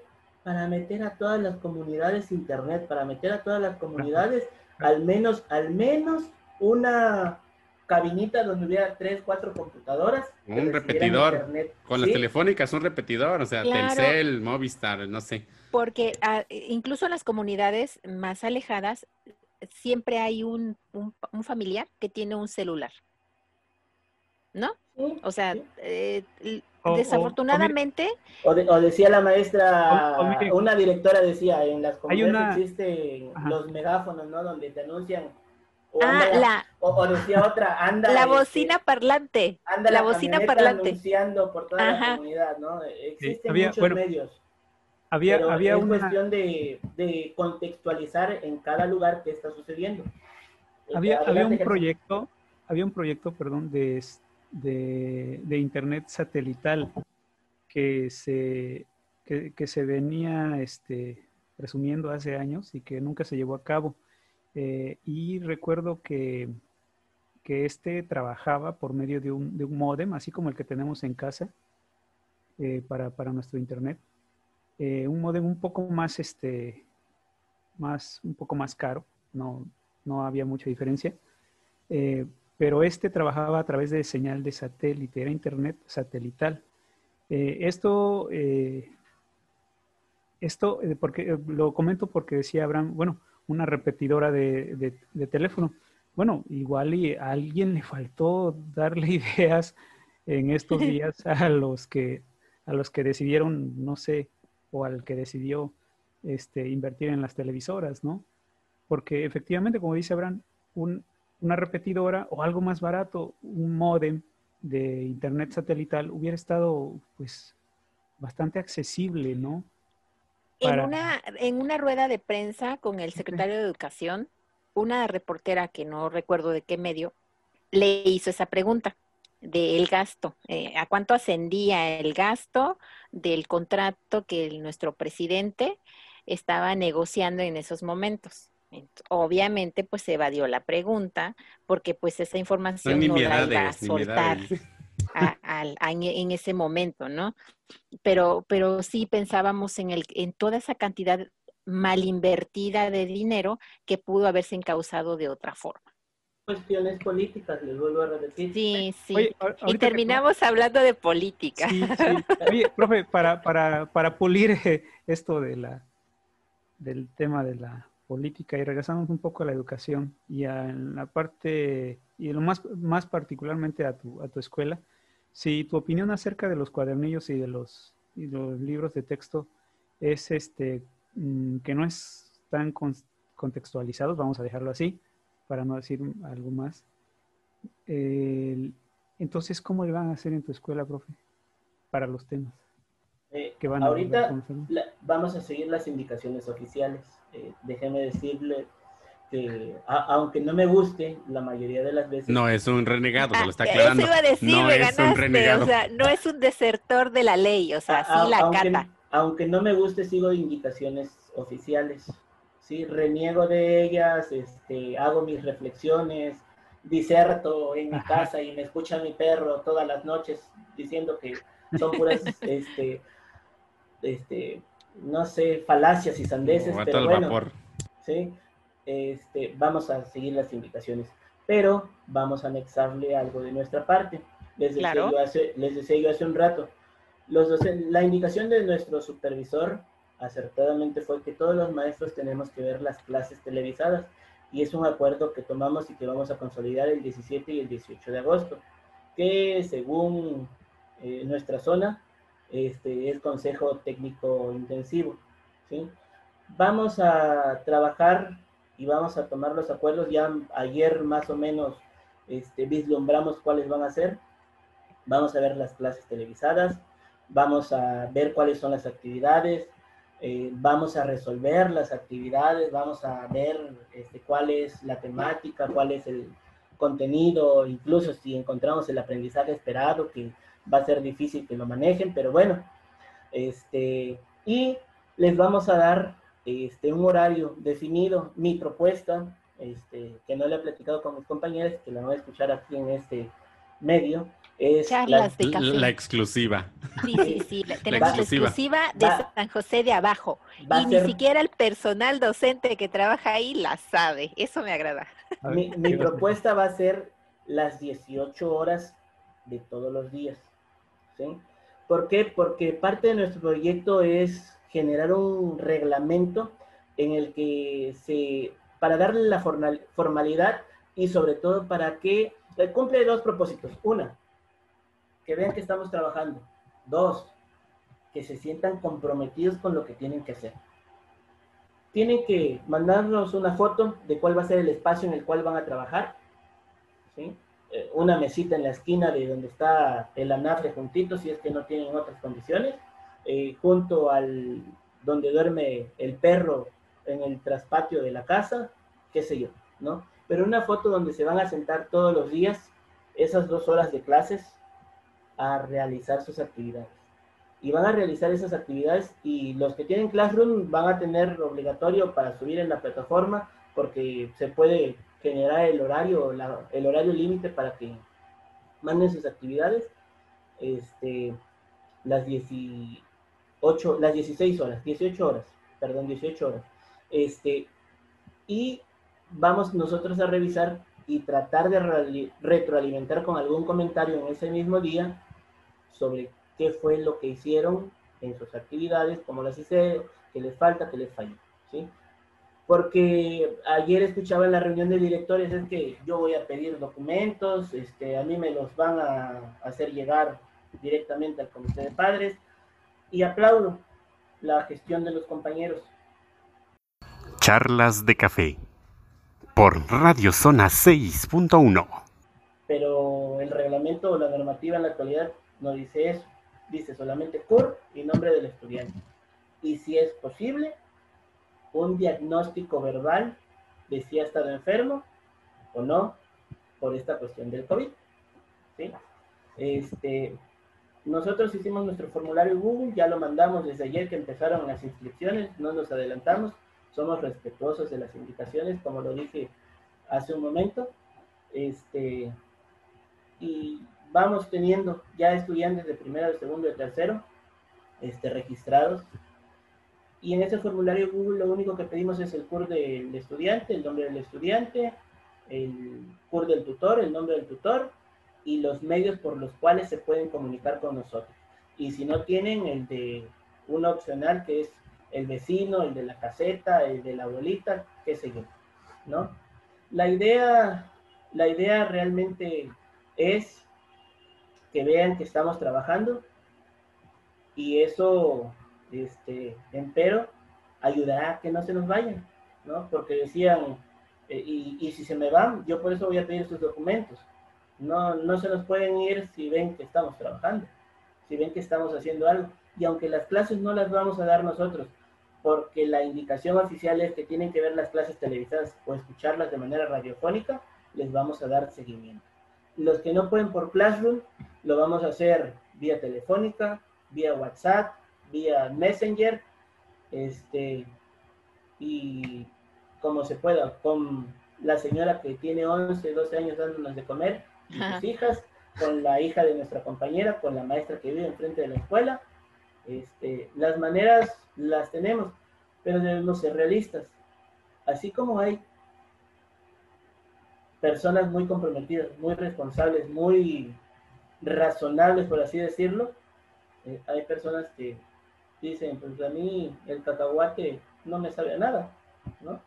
para meter a todas las comunidades internet, para meter a todas las comunidades al menos, al menos una cabinita donde hubiera tres, cuatro computadoras. Un repetidor. Con las telefónicas, un repetidor, o sea, Telcel, Movistar, no sé. Porque ah, incluso en las comunidades más alejadas siempre hay un, un, familiar que tiene un celular. ¿No? O sea, eh, desafortunadamente. O, decía la maestra, una directora decía, en las comunidades existen los megáfonos, ¿no? Donde te anuncian o, ah, la, o, decía otra, anda. La este, bocina parlante. Anda la, bocina parlante. anunciando por toda la comunidad, ¿no? Existen muchos medios. Había, pero había es cuestión de, de, contextualizar en cada lugar qué está sucediendo. Había, había un proyecto, había un proyecto, perdón, de, de, de internet satelital que se, que, que se venía este, presumiendo hace años y que nunca se llevó a cabo. Eh, y recuerdo que, que este trabajaba por medio de un, de un modem, así como el que tenemos en casa eh, para, para, nuestro internet. Eh, un modem un poco más, este, más, un poco más caro, no, no había mucha diferencia, pero este trabajaba a través de señal de satélite, era internet satelital. esto, esto porque, lo comento porque decía Abraham, bueno, una repetidora de, teléfono. Bueno, igual y a alguien le faltó darle ideas en estos días a los que a los que decidieron, no sé, o al que decidió este, invertir en las televisoras, ¿no? Porque efectivamente, como dice Abraham, una repetidora o algo más barato, un modem de internet satelital hubiera estado, pues, bastante accesible, ¿no? En, una, en una rueda de prensa con el secretario de Educación, una reportera que no recuerdo de qué medio, le hizo esa pregunta del gasto, eh, a cuánto ascendía el gasto del contrato que nuestro presidente estaba negociando en esos momentos. Obviamente, pues se evadió la pregunta porque pues esa información no, la iba a soltar en ese momento, ¿no? Pero, pero sí pensábamos en, el, en toda esa cantidad mal invertida de dinero que pudo haberse encausado de otra forma. Cuestiones políticas, les vuelvo a repetir. Sí, sí. y terminamos hablando de política. Sí, Oye, profe, para, para, para pulir esto de la, del tema de la política y regresamos un poco a la educación y a la parte, y lo más, más particularmente a tu, a tu escuela, si tu opinión acerca de los cuadernillos y de los, los libros de texto es este mm, que no es tan contextualizados, vamos a dejarlo así, para no decir algo más. entonces, ¿cómo le van a hacer en tu escuela, profe, para los temas? Eh, ahorita vamos a seguir las indicaciones oficiales. Eh, déjeme decirle este, aunque no me guste, la mayoría de las veces. No es un renegado, se lo está ah, aclarando. Eso iba a decir, no es un renegado. O sea, no es un desertor de la ley, o sea, sí la aunque, cata. Aunque no me guste, sigo indicaciones oficiales. Sí, reniego de ellas, este, hago mis reflexiones, diserto en mi casa y me escucha mi perro todas las noches diciendo que son puras, este, este, no sé, falacias y sandeces, pero bueno, vapor. sí, este, vamos a seguir las indicaciones, pero vamos a anexarle algo de nuestra parte. Les decía, yo, hace, les decía yo hace un rato, los la indicación de nuestro supervisor acertadamente fue que todos los maestros tenemos que ver las clases televisadas y es un acuerdo que tomamos y que vamos a consolidar el 17 y el 18 de agosto, que según eh, nuestra zona este, es consejo técnico intensivo. ¿sí? Vamos a trabajar y vamos a tomar los acuerdos. Ya ayer más o menos este, vislumbramos cuáles van a ser. Vamos a ver las clases televisadas, vamos a ver cuáles son las actividades, eh, vamos a resolver las actividades, vamos a ver este, cuál es la temática, cuál es el contenido, incluso si encontramos el aprendizaje esperado, que va a ser difícil que lo manejen, pero bueno, este, y les vamos a dar este, un horario definido. Mi propuesta, este, que no le he platicado con mis compañeros, que la voy a escuchar aquí en este medio, es Charlas de café. La exclusiva. Sí, sí, sí. la- Tenemos la exclusiva. exclusiva de Va- San José de Abajo. Y ni siquiera el personal docente que trabaja ahí la sabe. Eso me agrada. Mi, mi ¿qué vas a propuesta va a ser las 18 horas de todos los días. ¿Por qué? Porque parte de nuestro proyecto es generar un reglamento en el que se, para darle la formal- formalidad y sobre todo para que eh, cumple dos propósitos. Una, que vean que estamos trabajando. Dos, que se sientan comprometidos con lo que tienen que hacer. Tienen que mandarnos una foto de cuál va a ser el espacio en el cual van a trabajar. ¿sí? Eh, Una mesita en la esquina de donde está el anafre juntito, si es que no tienen otras condiciones. eh, junto al donde duerme el perro en el traspatio de la casa, qué sé yo, ¿no? Pero una foto donde se van a sentar todos los días, esas dos horas de clases, a realizar sus actividades. Y van a realizar esas actividades y los que tienen Classroom van a tener obligatorio para subir en la plataforma porque se puede generar el horario, la- el horario límite para que manden sus actividades. Este, las 18, las 16 horas, 18 horas, perdón, 18 horas. Este, y vamos nosotros a revisar y tratar de retroalimentar con algún comentario en ese mismo día sobre qué fue lo que hicieron en sus actividades, cómo las hicieron, qué les falta, qué les falló, ¿sí? Porque ayer escuchaba en la reunión de directores es que yo voy a pedir documentos, este, a mí me los van a hacer llegar directamente al comité de padres y aplaudo la gestión de los compañeros. Charlas de café. Por Radio Zona 6.1. pero el reglamento o la normativa en la actualidad no dice eso. Dice solamente CUR y nombre del estudiante. Y si es posible, un diagnóstico verbal de si ha estado enfermo o no por esta cuestión del COVID. ¿sí? Este, nosotros hicimos nuestro formulario Google, ya lo mandamos desde ayer que empezaron las inscripciones, no nos adelantamos, somos respetuosos de las indicaciones, como lo dije hace un momento. Este, y vamos teniendo ya estudiantes de primero, de segundo y de tercero este, registrados. Y en ese formulario Google lo único que pedimos es el CUR del estudiante, el nombre del estudiante, el CUR del tutor, el nombre del tutor y los medios por los cuales se pueden comunicar con nosotros. Y si no tienen, el de un opcional que es el vecino, el de la caseta, el de la abuelita, qué sé yo, ¿no? La idea, la idea realmente es que vean que estamos trabajando y eso, este, empero, ayudará a que no se nos vayan, ¿no? Porque decían, eh, y, y si se me van, yo por eso voy a pedir sus documentos. No, no se nos pueden ir si ven que estamos trabajando, si ven que estamos haciendo algo. Y aunque las clases no las vamos a dar nosotros, porque la indicación oficial es que tienen que ver las clases televisadas o escucharlas de manera radiofónica, les vamos a dar seguimiento. Los que no pueden por Classroom, lo vamos a hacer vía telefónica, vía WhatsApp, vía Messenger, este, y como se pueda, con la señora que tiene 11, 12 años dándonos de comer, y sus hijas, con la hija de nuestra compañera, con la maestra que vive enfrente de la escuela. Este, las maneras las tenemos, pero debemos ser realistas. Así como hay personas muy comprometidas, muy responsables, muy razonables, por así decirlo, eh, hay personas que dicen, pues a mí el cacahuate no me sabe a nada, ¿no?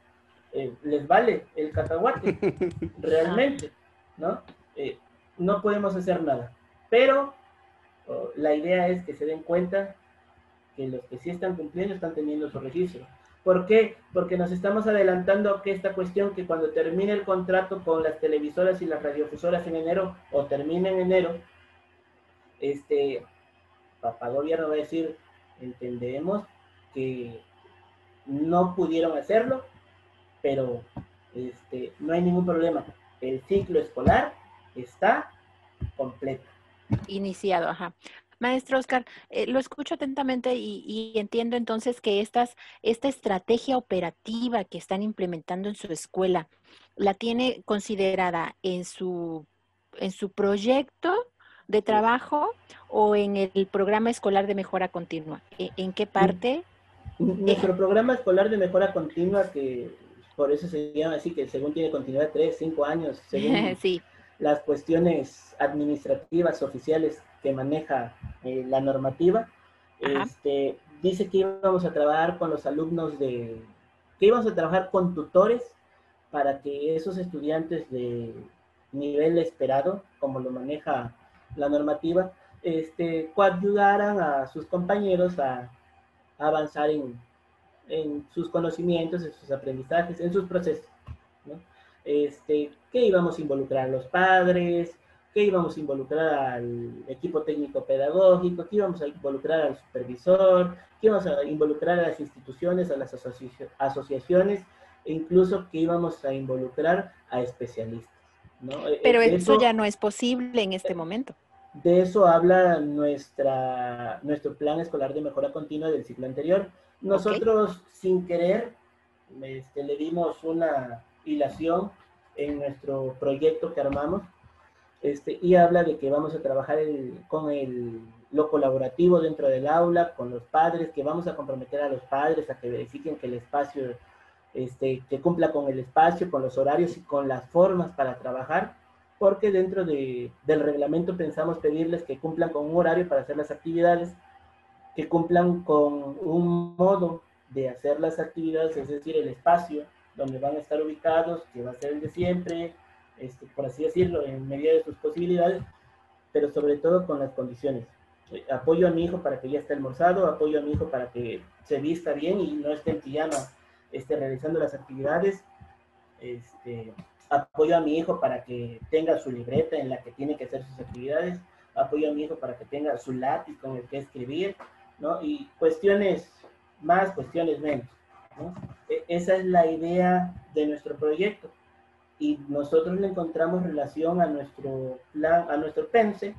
Eh, les vale el cacahuate, realmente, ¿no? Eh, no podemos hacer nada, pero oh, la idea es que se den cuenta que los que sí están cumpliendo están teniendo su registro. ¿Por qué? Porque nos estamos adelantando a que esta cuestión que cuando termine el contrato con las televisoras y las radiofusoras en enero o termine en enero, este papá gobierno va a decir, entendemos que no pudieron hacerlo, pero este, no hay ningún problema. El ciclo escolar está completo. Iniciado, ajá. Maestro Oscar, eh, lo escucho atentamente y, entiendo entonces que estas, esta estrategia operativa que están implementando en su escuela, ¿la tiene considerada en su, en su proyecto de trabajo o en el programa escolar de mejora continua? ¿E, ¿En qué parte? Nuestro programa escolar de mejora continua, que por eso se llama así, que según tiene continuidad tres, cinco años, según sí. las cuestiones administrativas oficiales que maneja eh, la normativa, este, dice que íbamos a trabajar con los alumnos de, que íbamos a trabajar con tutores para que esos estudiantes de nivel esperado, como lo maneja la normativa, este, coayudaran a sus compañeros a, avanzar en, en, sus conocimientos, en sus aprendizajes, en sus procesos. ¿no? Este, que íbamos a involucrar a los padres, que íbamos a involucrar al equipo técnico pedagógico, que íbamos a involucrar al supervisor, que íbamos a involucrar a las instituciones, a las asociaciones, e incluso que íbamos a involucrar a especialistas. E, Pero eso, ya no es posible en este momento. De eso habla nuestra, nuestro plan escolar de mejora continua del ciclo anterior. Nosotros, sin querer, este, le dimos una hilación en nuestro proyecto que armamos este, y habla de que vamos a trabajar con el, lo colaborativo dentro del aula, con los padres, que vamos a comprometer a los padres a que verifiquen que el espacio, este, que cumpla con el espacio, con los horarios y con las formas para trabajar, porque dentro de, del reglamento pensamos pedirles que cumplan con un horario para hacer las actividades, que cumplan con un modo de hacer las actividades, es decir, el espacio donde van a estar ubicados, que va a ser el de siempre, este, por así decirlo, en medida de sus posibilidades, pero sobre todo con las condiciones. Apoyo a mi hijo para que ya esté almorzado, apoyo a mi hijo para que se vista bien y no esté en pijama este, realizando las actividades. Este, apoyo a mi hijo para que tenga su libreta en la que tiene que hacer sus actividades. Apoyo a mi hijo para que tenga su lápiz con el que escribir, ¿no? Y cuestiones más, cuestiones menos, ¿no? E, esa es la idea de nuestro proyecto y nosotros le encontramos relación a nuestro plan, a nuestro pense,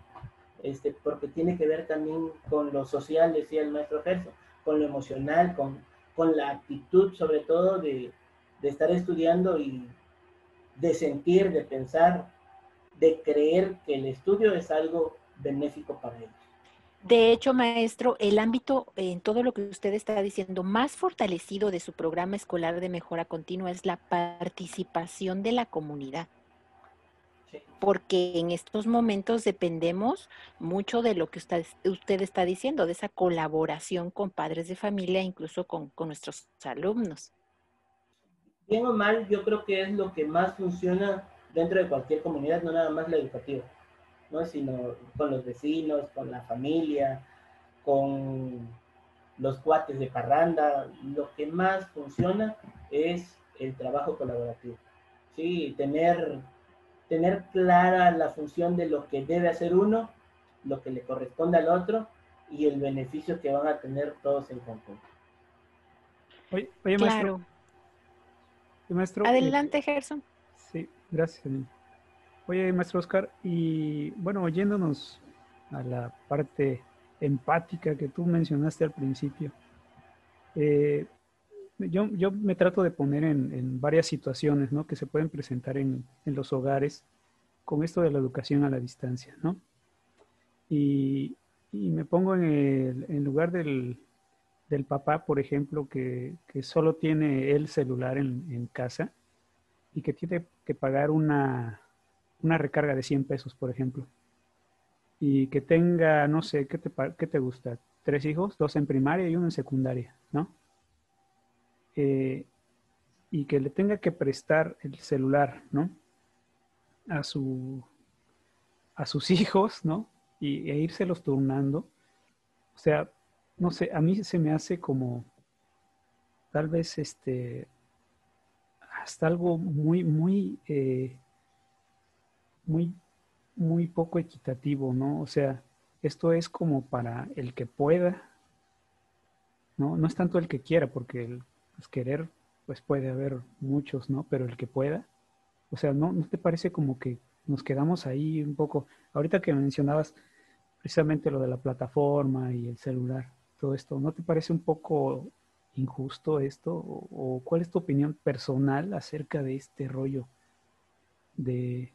este, porque tiene que ver también con lo social, decía el maestro Gerson, con lo emocional, con, con la actitud sobre todo de, de estar estudiando y de sentir, de pensar, de creer que el estudio es algo benéfico para ellos. De hecho, maestro, el ámbito en todo lo que usted está diciendo más fortalecido de su programa escolar de mejora continua es la participación de la comunidad. Porque en estos momentos dependemos mucho de lo que usted, usted está diciendo, de esa colaboración con padres de familia, incluso con, con nuestros alumnos. Bien o mal, yo creo que es lo que más funciona dentro de cualquier comunidad, no nada más la educativa. ¿no? sino con los vecinos, con la familia, con los cuates de parranda. Lo que más funciona es el trabajo colaborativo. ¿sí? Tener, tener clara la función de lo que debe hacer uno, lo que le corresponde al otro y el beneficio que van a tener todos en conjunto. Oye, maestro. maestro. Adelante, Gerson. Sí, gracias. Oye, maestro Oscar, y bueno, oyéndonos a la parte empática que tú mencionaste al principio, eh, yo, yo, me trato de poner en, varias situaciones ¿no? que se pueden presentar en, en, los hogares con esto de la educación a la distancia, ¿no? Y, y me pongo en, el, en lugar del, del, papá, por ejemplo, que, que solo tiene el celular en, en casa y que tiene que pagar una, una recarga de 100 pesos, por ejemplo, y que tenga, no sé, ¿qué te, qué te gusta? Tres hijos, dos en primaria y uno en secundaria, ¿no? Eh, y que le tenga que prestar el celular, ¿no? A, su, a sus hijos, ¿no? Y, e los turnando. O sea, no sé, a mí se me hace como, tal vez, este, hasta algo muy, muy eh, muy, muy poco equitativo, ¿no? O sea, esto es como para el que pueda, ¿no? No es tanto el que quiera, porque el pues, querer, pues puede haber muchos, ¿no? Pero el que pueda, o sea, ¿no, ¿no te parece como que nos quedamos ahí un poco? Ahorita que mencionabas precisamente lo de la plataforma y el celular, todo esto, ¿no te parece un poco injusto esto? ¿O, cuál es tu opinión personal acerca de este rollo de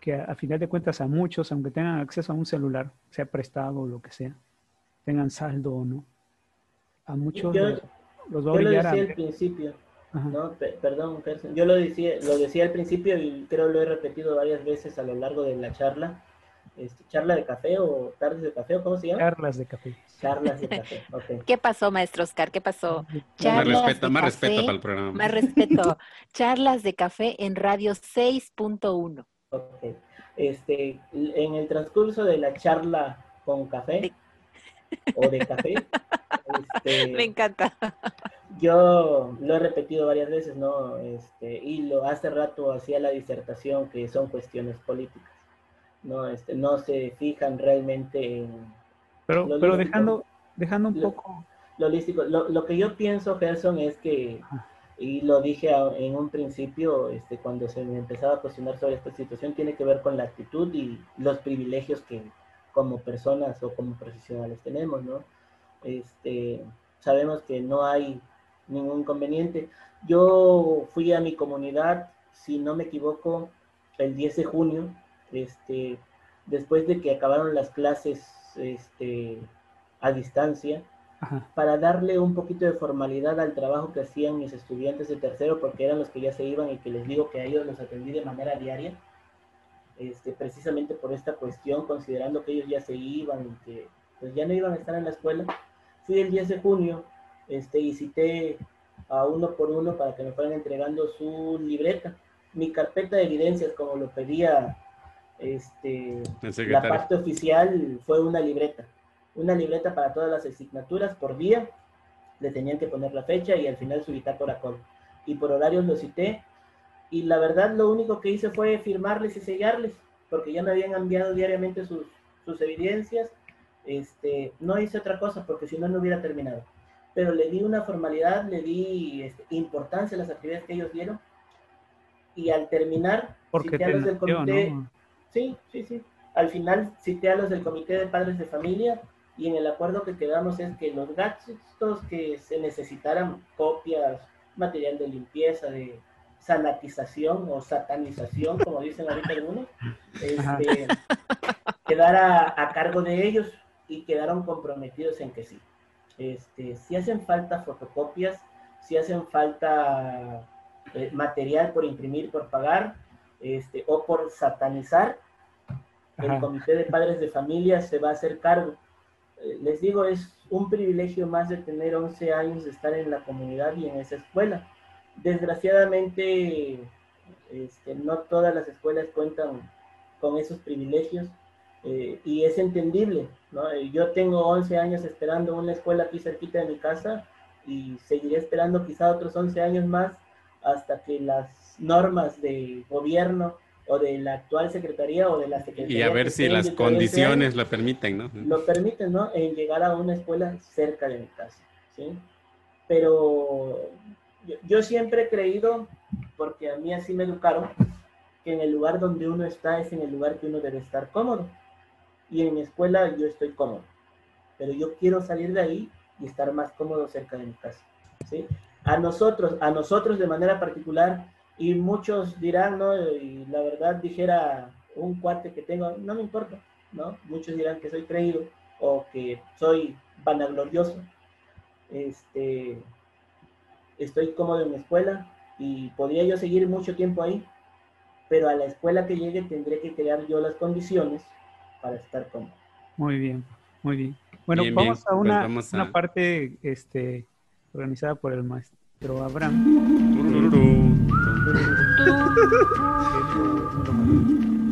que a, a final de cuentas a muchos, aunque tengan acceso a un celular, sea prestado o lo que sea, tengan saldo o no, a muchos Yo- los, los va a Yo lo decía a... al principio, Ajá. ¿no? Pe- perdón, Gerson. Yo lo decía, lo decía al principio y creo lo he repetido varias veces a lo largo de la charla. Este, charla de café o tardes de café, o ¿cómo se llama? Charlas de café. Charlas de café. ¿Qué pasó, maestro Oscar? ¿Qué pasó? Más Charlas respeto, de más respeto café, para el programa. Más respeto. Charlas de café en radio 6.1. Ok. Este, en el transcurso de la charla con café o de café, este, Me encanta. yo lo he repetido varias veces, ¿no? Este, y lo hace rato hacía la disertación que son cuestiones políticas, ¿no? Este, no se fijan realmente en Pero, Lo pero dejando, dejando un Lo- poco... lo holístico. Lo, lo que yo pienso, Gerson, es que, y lo dije a- en un principio, este, cuando se me empezaba a cuestionar sobre esta situación, tiene que ver con la actitud y los privilegios que como personas o como profesionales tenemos, ¿no? Este, sabemos que no hay ningún inconveniente. Yo fui a mi comunidad, si no me equivoco, el 10 de junio, este, después de que acabaron las clases este, a distancia, Ajá. para darle un poquito de formalidad al trabajo que hacían mis estudiantes de tercero, porque eran los que ya se iban y que les digo que a ellos los atendí de manera diaria, este, precisamente por esta cuestión, considerando que ellos ya se iban y que pues, ya no iban a estar en la escuela. Fui el 10 de junio este, y cité a uno por uno para que me fueran entregando su libreta, mi carpeta de evidencias, como lo pedía este, la parte oficial fue una libreta, una libreta para todas las asignaturas por día, le tenían que poner la fecha y al final su bitácora con. Y por horarios lo cité, y la verdad lo único que hice fue firmarles y sellarles, porque ya me habían enviado diariamente sus, sus evidencias, este, no hice otra cosa, porque si no, no hubiera terminado. Pero le di una formalidad, le di este, importancia a las actividades que ellos dieron, y al terminar, Porque cité a los del comité, ¿no? Sí, sí, sí. Al final cité a los del Comité de Padres de Familia y en el acuerdo que quedamos es que los gastos que se necesitaran, copias, material de limpieza, de sanatización o satanización, como dicen ahorita algunos, este, quedara a cargo de ellos y quedaron comprometidos en que sí. Este, si hacen falta fotocopias, si hacen falta eh, material por imprimir, por pagar, este, o por satanizar, el comité de padres de familia se va a hacer cargo. Eh, Les digo, es un privilegio más de tener 11 años de estar en la comunidad y en esa escuela. Desgraciadamente, este, no todas las escuelas cuentan con esos privilegios eh, y es entendible. ¿no? Eh, Yo tengo 11 años esperando una escuela aquí cerquita de mi casa y seguiré esperando quizá otros 11 años más hasta que las normas de gobierno o de la actual secretaría o de la secretaría Y a ver si las condiciones lo permiten, ¿no? lo permiten, ¿no? En llegar a una escuela cerca de mi casa, ¿sí? Pero yo, siempre he creído, porque a mí así me educaron, que en el lugar donde uno está es en el lugar que uno debe estar cómodo. Y en mi escuela yo estoy cómodo, pero yo quiero salir de ahí y estar más cómodo cerca de mi casa, ¿sí? A nosotros, a nosotros de manera particular, y muchos dirán, ¿no? Y la verdad dijera un cuate que tengo, no me importa, ¿no? Muchos dirán que soy creído o que soy vanaglorioso. Este, estoy cómodo en mi escuela y podría yo seguir mucho tiempo ahí, pero a la escuela que llegue tendré que crear yo las condiciones para estar cómodo. Muy bien, muy bien. Bueno, Bien, vamos bien, a pues una, vamos a- una parte este, organizada por el maestro Abraham.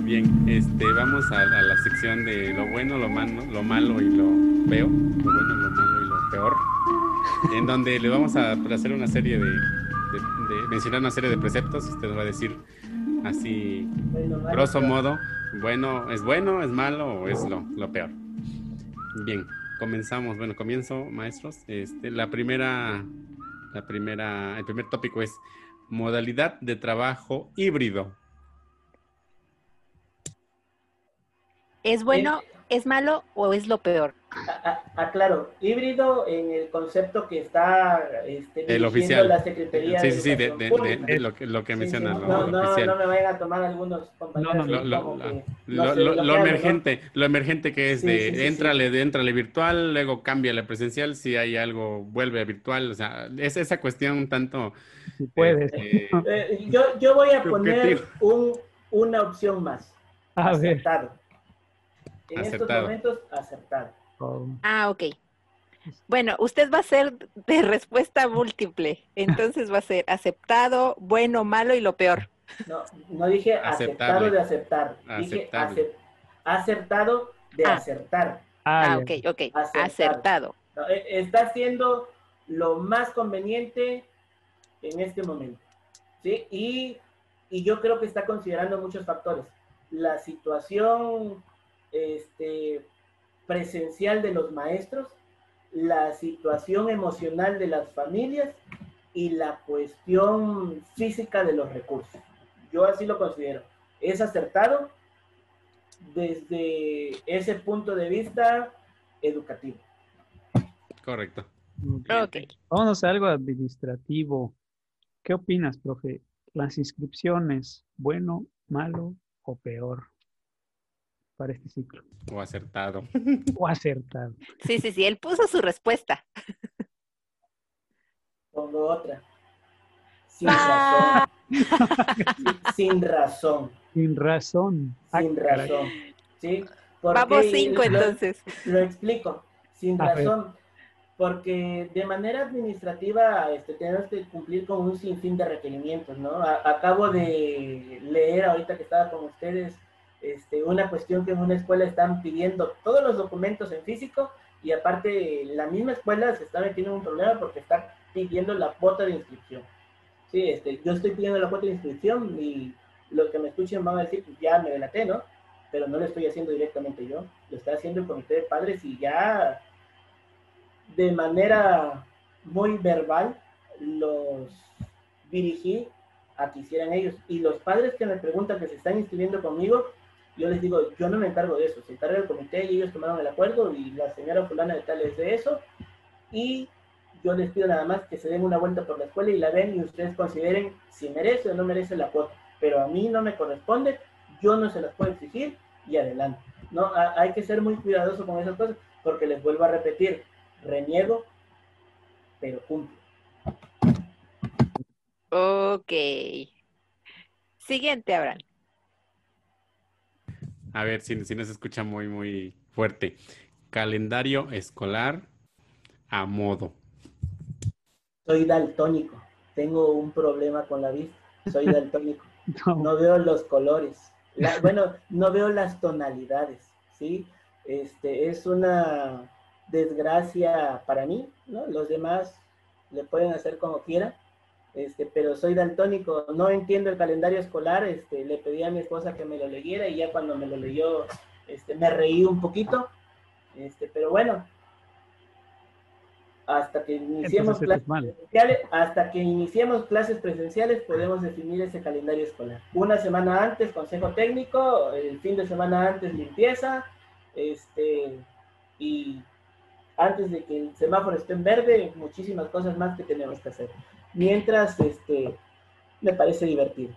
Bien, este, vamos a, a la sección de lo bueno, lo malo, lo malo y lo feo, lo bueno, lo malo y lo peor, en donde le vamos a hacer una serie de, mencionar una serie de preceptos. Usted va a decir así, grosso modo, bueno, es bueno, es malo o es lo, lo peor. Bien, comenzamos. Bueno, comienzo, maestros. Este, la primera, la primera, el primer tópico es modalidad de trabajo híbrido. ¿Es bueno, es malo o es lo peor? Aclaro, híbrido en el concepto que está este, el oficial. la Secretaría Sí, sí, sí, de, de, de, lo que, lo que menciona. Sí, no, no, oficial. no, me vayan a tomar algunos compañeros. Lo, lo, lo, lo emergente, lo emergente que es de sí, éntrale, de éntrale virtual, luego cámbiale presencial, si hay algo, vuelve a virtual, o sea, es esa cuestión un tanto... Si puedes. Eh, eh, yo, yo voy a poner un, una opción más. A acertado. ver. En Acertado. estos momentos, acertado. Oh, Ah, ok. Bueno, usted va a ser de respuesta múltiple. Entonces va a ser aceptado, bueno, malo y lo peor. No, no dije aceptado de aceptar. Dije acertado de Ah. acertar. Ah, ah, ok, ok. Acertado. Acertado. No, eh, está haciendo lo más conveniente en este momento. ¿sí? Y, y yo creo que está considerando muchos factores. La situación este, presencial de los maestros, la situación emocional de las familias y la cuestión física de los recursos. Yo así lo considero. Es acertado desde ese punto de vista educativo. Correcto. Ok. Vámonos a algo administrativo. ¿Qué opinas, profe? Las inscripciones, bueno, malo o peor para este ciclo? O acertado. O acertado. Sí, sí, sí. Él puso su respuesta. Pongo otra. Sin Ah. razón. Sin, sin razón. Sin razón. Ah, Sin razón. ¿Sí? ¿Por Vamos cinco Lo- entonces. Lo explico, sin A ver. razón, porque de manera administrativa este, tenemos que cumplir con un sinfín de requerimientos, ¿no? A- acabo de leer ahorita que estaba con ustedes este, una cuestión que en una escuela están pidiendo todos los documentos en físico y aparte la misma escuela se está metiendo en un problema porque está pidiendo la cuota de inscripción. Sí, este, yo estoy pidiendo la cuota de inscripción y los que me escuchen van a decir, pues ya me delaté, ¿no? pero no lo estoy haciendo directamente yo, lo está haciendo el comité de padres y ya de manera muy verbal los dirigí a que hicieran ellos. Y los padres que me preguntan que se están inscribiendo conmigo, yo les digo, yo no me encargo de eso, se encarga el comité y ellos tomaron el acuerdo y la señora fulana de tal es de eso. Y yo les pido nada más que se den una vuelta por la escuela y la ven y ustedes consideren si merece o no merece la cuota. Pero a mí no me corresponde, yo no se las puedo exigir y adelante. No, hay que ser muy cuidadoso con esas cosas porque les vuelvo a repetir, reniego, pero cumplo. Ok. Siguiente, Abraham. A ver si, si no se escucha muy, muy fuerte. Calendario escolar a modo. Soy daltónico, tengo un problema con la vista, soy daltónico. No, no veo los colores, La- bueno, no veo las tonalidades, ¿sí? Este, es una desgracia para mí, ¿no? Los demás le pueden hacer como quieran, este, pero soy daltónico, no entiendo el calendario escolar, este, le pedí a mi esposa que me lo leyera y ya cuando me lo leyó, este, me reí un poquito, este, pero bueno, hasta que iniciemos Entonces, clases presenciales, hasta que iniciemos clases presenciales podemos definir ese calendario escolar. Una semana antes, consejo técnico, el fin de semana antes, limpieza, este, y antes de que el semáforo esté en verde, muchísimas cosas más que tenemos que hacer. Mientras, este, me parece divertido.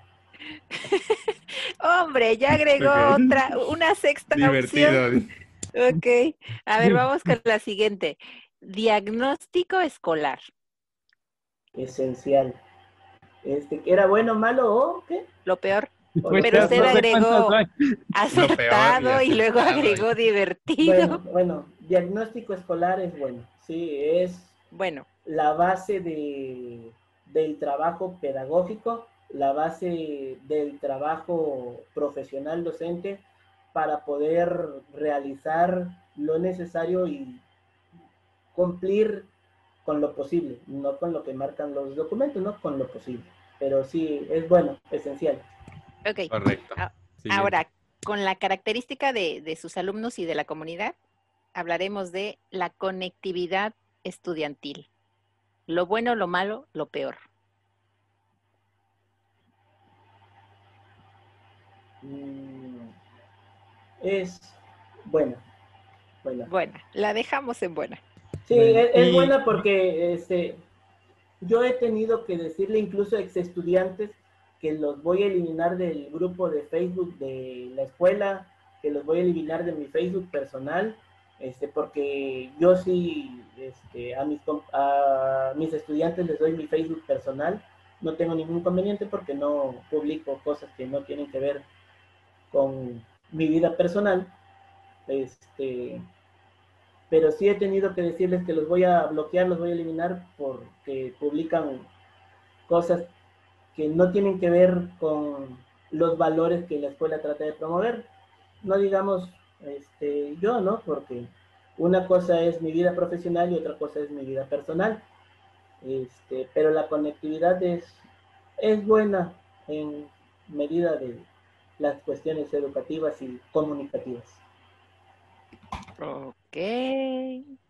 Hombre, ya agregó otra, una sexta Divertido. opción. Ok. A ver, vamos con la siguiente. Diagnóstico escolar. Esencial. Este, ¿Era bueno, malo o qué? Lo peor, Pues, Pero usted agregó- acertado y luego agregó divertido. Bueno, bueno, diagnóstico escolar es bueno. Sí, es Bueno, la base de, del trabajo pedagógico, la base del trabajo profesional docente para poder realizar lo necesario y cumplir con lo posible, no con lo que marcan los documentos, no con lo posible. Pero sí, es bueno, esencial. ok. Correcto. Ah, Siguiente. Ahora, con la característica de, de sus alumnos y de la comunidad, hablaremos de la conectividad estudiantil. Lo bueno, lo malo, lo peor. Mm, Es Buena. Buena. Buena, la dejamos en buena. Sí, Bueno, es, es buena porque este, yo he tenido que decirle incluso a ex estudiantes que los voy a eliminar del grupo de Facebook de la escuela, que los voy a eliminar de mi Facebook personal, este, porque yo sí este, a, mis, a mis estudiantes les doy mi Facebook personal, no tengo ningún inconveniente porque no publico cosas que no tienen que ver con mi vida personal. Este, pero sí he tenido que decirles que los voy a bloquear, los voy a eliminar porque publican cosas que no tienen que ver con los valores que la escuela trata de promover. No digamos este, yo, ¿no? Porque una cosa es mi vida profesional y otra cosa es mi vida personal. Este, pero la conectividad es, es buena en medida de las cuestiones educativas y comunicativas. Ok.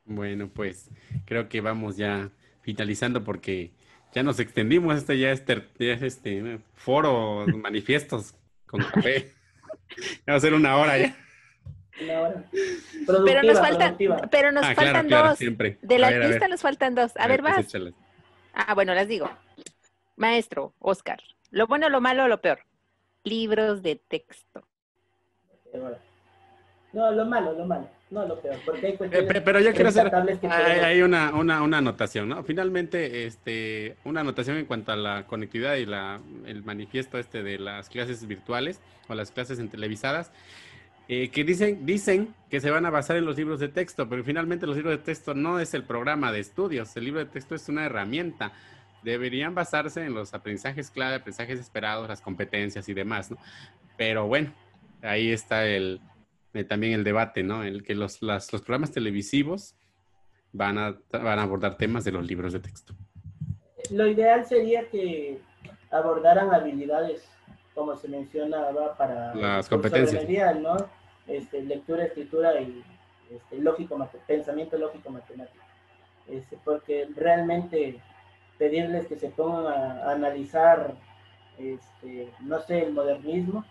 Bueno, pues creo que vamos ya finalizando porque ya nos extendimos. Este ya es, ter- ya es este foro, manifiestos con café. Ya va a ser una hora ya. Una hora. Pero nos faltan, pero nos Ah, faltan claro, dos. De la lista nos faltan dos. A, ver, pues vas. Ah, bueno, las digo. Maestro, Oscar. Lo bueno, lo malo, lo peor. Libros de texto. No, lo malo, lo malo. No, lo peor. Porque hay Eh, cuestiones Pero yo quiero hacer hay, podemos- hay una, una, una anotación, ¿no? Finalmente, este, una anotación en cuanto a la conectividad y la, el manifiesto este de las clases virtuales o las clases en televisadas, eh, que dicen, dicen que se van a basar en los libros de texto, pero finalmente los libros de texto no es el programa de estudios, el libro de texto es una herramienta. Deberían basarse en los aprendizajes clave, aprendizajes esperados, las competencias y demás, ¿no? Pero bueno, ahí está el, eh, también el debate, ¿no? El que los, las- los programas televisivos van a, van a abordar temas de los libros de texto. Lo ideal sería que abordaran habilidades, como se mencionaba para Las competencias. ¿no? Este, lectura, escritura y este, lógico, pensamiento lógico matemático. Este, porque realmente pedirles que se pongan a, analizar, este, no sé, el modernismo.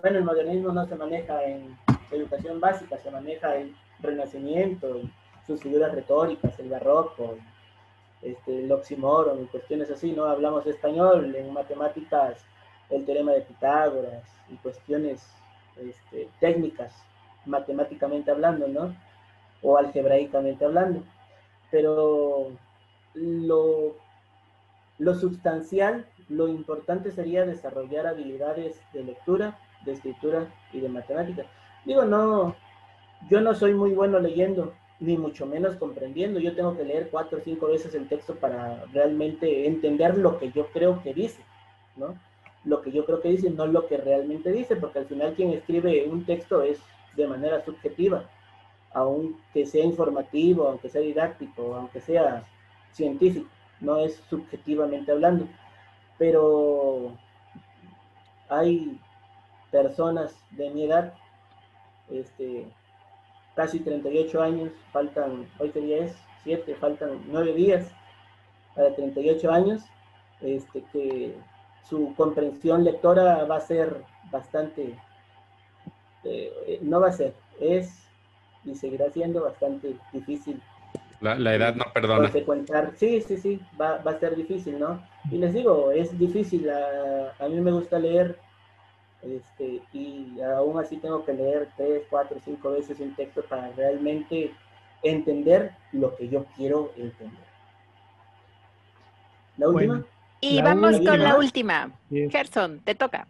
Bueno, el modernismo no se maneja en educación básica, se maneja en renacimiento, sus figuras retóricas, el barroco, este, el oxímoron y cuestiones así, ¿no? Hablamos español, en matemáticas, el teorema de Pitágoras y cuestiones este, técnicas, matemáticamente hablando, ¿no? O algebraicamente hablando. Pero lo, lo sustancial, lo importante sería desarrollar habilidades de lectura, de escritura y de matemática. Digo, no, yo no soy muy bueno leyendo, ni mucho menos comprendiendo. Yo tengo que leer cuatro o cinco veces el texto para realmente entender lo que yo creo que dice, ¿no? Lo que yo creo que dice, no lo que realmente dice, porque al final quien escribe un texto es de manera subjetiva, aunque sea informativo, aunque sea didáctico, aunque sea científico, no es subjetivamente hablando. Pero hay personas de mi edad, este, casi 38 años, faltan, hoy qué día es, 7, faltan 9 días para 38 años, este, que su comprensión lectora va a ser bastante, eh, no va a ser, es y seguirá siendo bastante difícil La, la edad no perdona. consecuentar. Sí, sí, sí, va, va a ser difícil, ¿no? Y les digo, es difícil, a, a mí me gusta leer, este, y aún así tengo que leer tres, cuatro, cinco veces un texto para realmente entender lo que yo quiero entender. ¿La última? Bueno, Y La vamos con la última. es Gerson, te toca.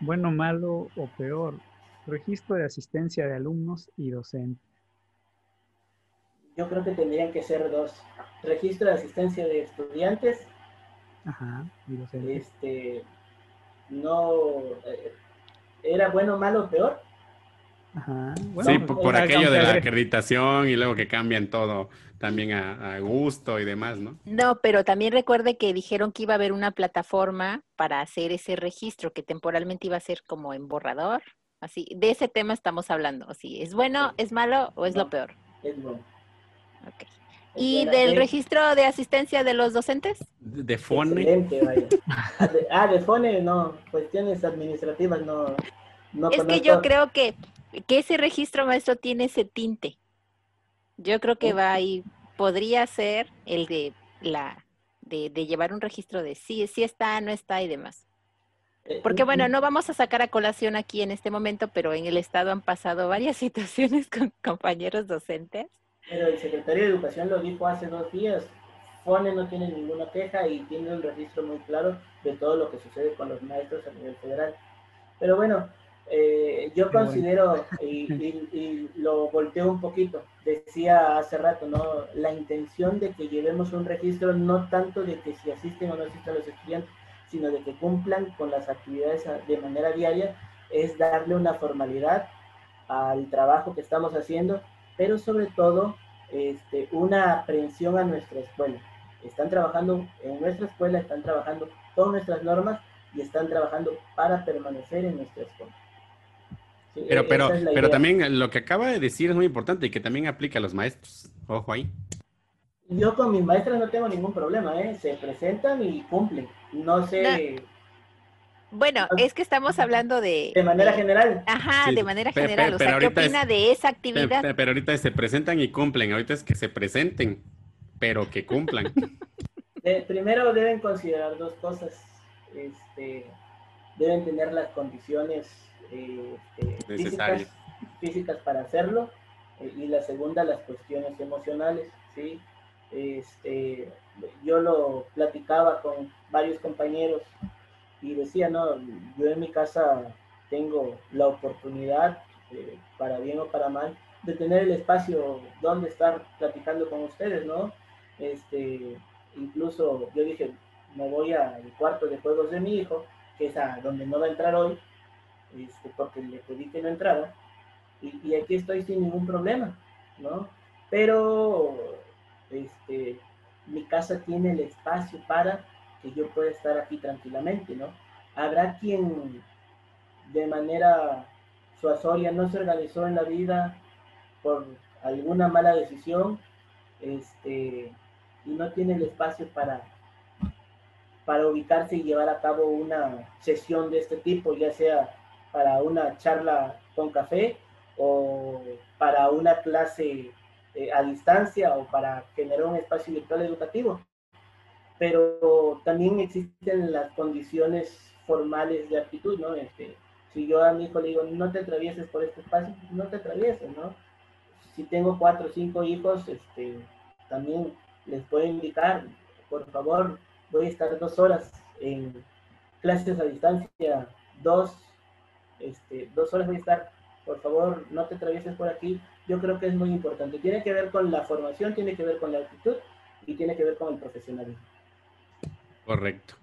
bueno, malo o peor. Registro de asistencia de alumnos y docentes. Yo creo que tendrían que ser dos. Registro de asistencia de estudiantes, Ajá, y docentes. este, no, eh, era bueno, malo, peor. Ajá. sí, bueno, por, por aquello de la acreditación y luego que cambian todo también a, a gusto y demás, ¿no? No, pero también recuerde que dijeron que iba a haber una plataforma para hacer ese registro, que temporalmente iba a ser como en borrador. Así, de ese tema estamos hablando. Así, ¿es bueno, es malo o es lo peor? Es bueno. Ok. Es ¿Y del Eh, registro de asistencia de los docentes? De de Fone. Excelente, vaya. Ah, de- Ah, de FONE, no, cuestiones administrativas no, no Es que yo creo que que ese registro maestro tiene ese tinte. Yo creo que va ahí, podría ser el de la de, de llevar un registro de sí, sí está, no está y demás. Eh, Porque un- bueno, un- no vamos a sacar a colación aquí en este momento, pero en el estado han pasado varias situaciones con compañeros docentes. Pero el secretario de Educación lo dijo hace dos días. FONE no tiene ninguna queja y tiene un registro muy claro de todo lo que sucede con los maestros a nivel federal. Pero bueno, eh, yo Qué considero, y, y- y lo volteo un poquito, decía hace rato, ¿no? La intención de que llevemos un registro no tanto de que si asisten o no asisten los estudiantes, sino de que cumplan con las actividades de manera diaria, es darle una formalidad al trabajo que estamos haciendo, pero sobre todo este, una aprehensión a nuestra escuela. Están trabajando en nuestra escuela, están trabajando con nuestras normas y están trabajando para permanecer en nuestra escuela. Sí, Pero, e- pero, es pero idea. también lo que acaba de decir es muy importante y que también aplica a los maestros. Ojo ahí. Yo con mis maestras no tengo ningún problema, ¿eh? Se presentan y cumplen. No sé, Bueno, es que estamos hablando de... de manera general. Ajá, Sí, de manera general. O pero sea, ¿qué es- opina de esa actividad? pe- Pero ahorita se presentan y cumplen. Ahorita es que se presenten, pero que cumplan. De- primero deben considerar dos cosas. Este, deben tener las condiciones eh, este, físicas, físicas para hacerlo. eh, y la segunda, las cuestiones emocionales. ¿sí? Este, yo lo platicaba con varios compañeros y decía, no, yo en mi casa tengo la oportunidad, eh, para bien o para mal, de tener el espacio donde estar platicando con ustedes, ¿no? Este, incluso yo dije, me voy al cuarto de juegos de mi hijo, es a donde no va a entrar hoy, este, porque le pedí que no entrara, y, y aquí estoy sin ningún problema, ¿no? Pero este, mi casa tiene el espacio para que yo pueda estar aquí tranquilamente, ¿no? Habrá quien de manera suazoria no se organizó en la vida por alguna mala decisión, este, y no tiene el espacio para, para ubicarse y llevar a cabo una sesión de este tipo, ya sea para una charla con café o para una clase eh, a distancia o para generar un espacio virtual educativo. Pero también existen las condiciones formales de actitud, ¿no? Este, si yo a mi hijo le digo, no te atravieses por este espacio, no te atravieses, ¿no? Si tengo cuatro o cinco hijos, este, también les puedo indicar, por favor, voy a estar dos horas en clases a distancia, dos, este, dos horas voy a estar, por favor, no te atravieses por aquí. Yo creo que es muy importante. Tiene que ver con la formación, tiene que ver con la actitud y tiene que ver con el profesionalismo. Correcto.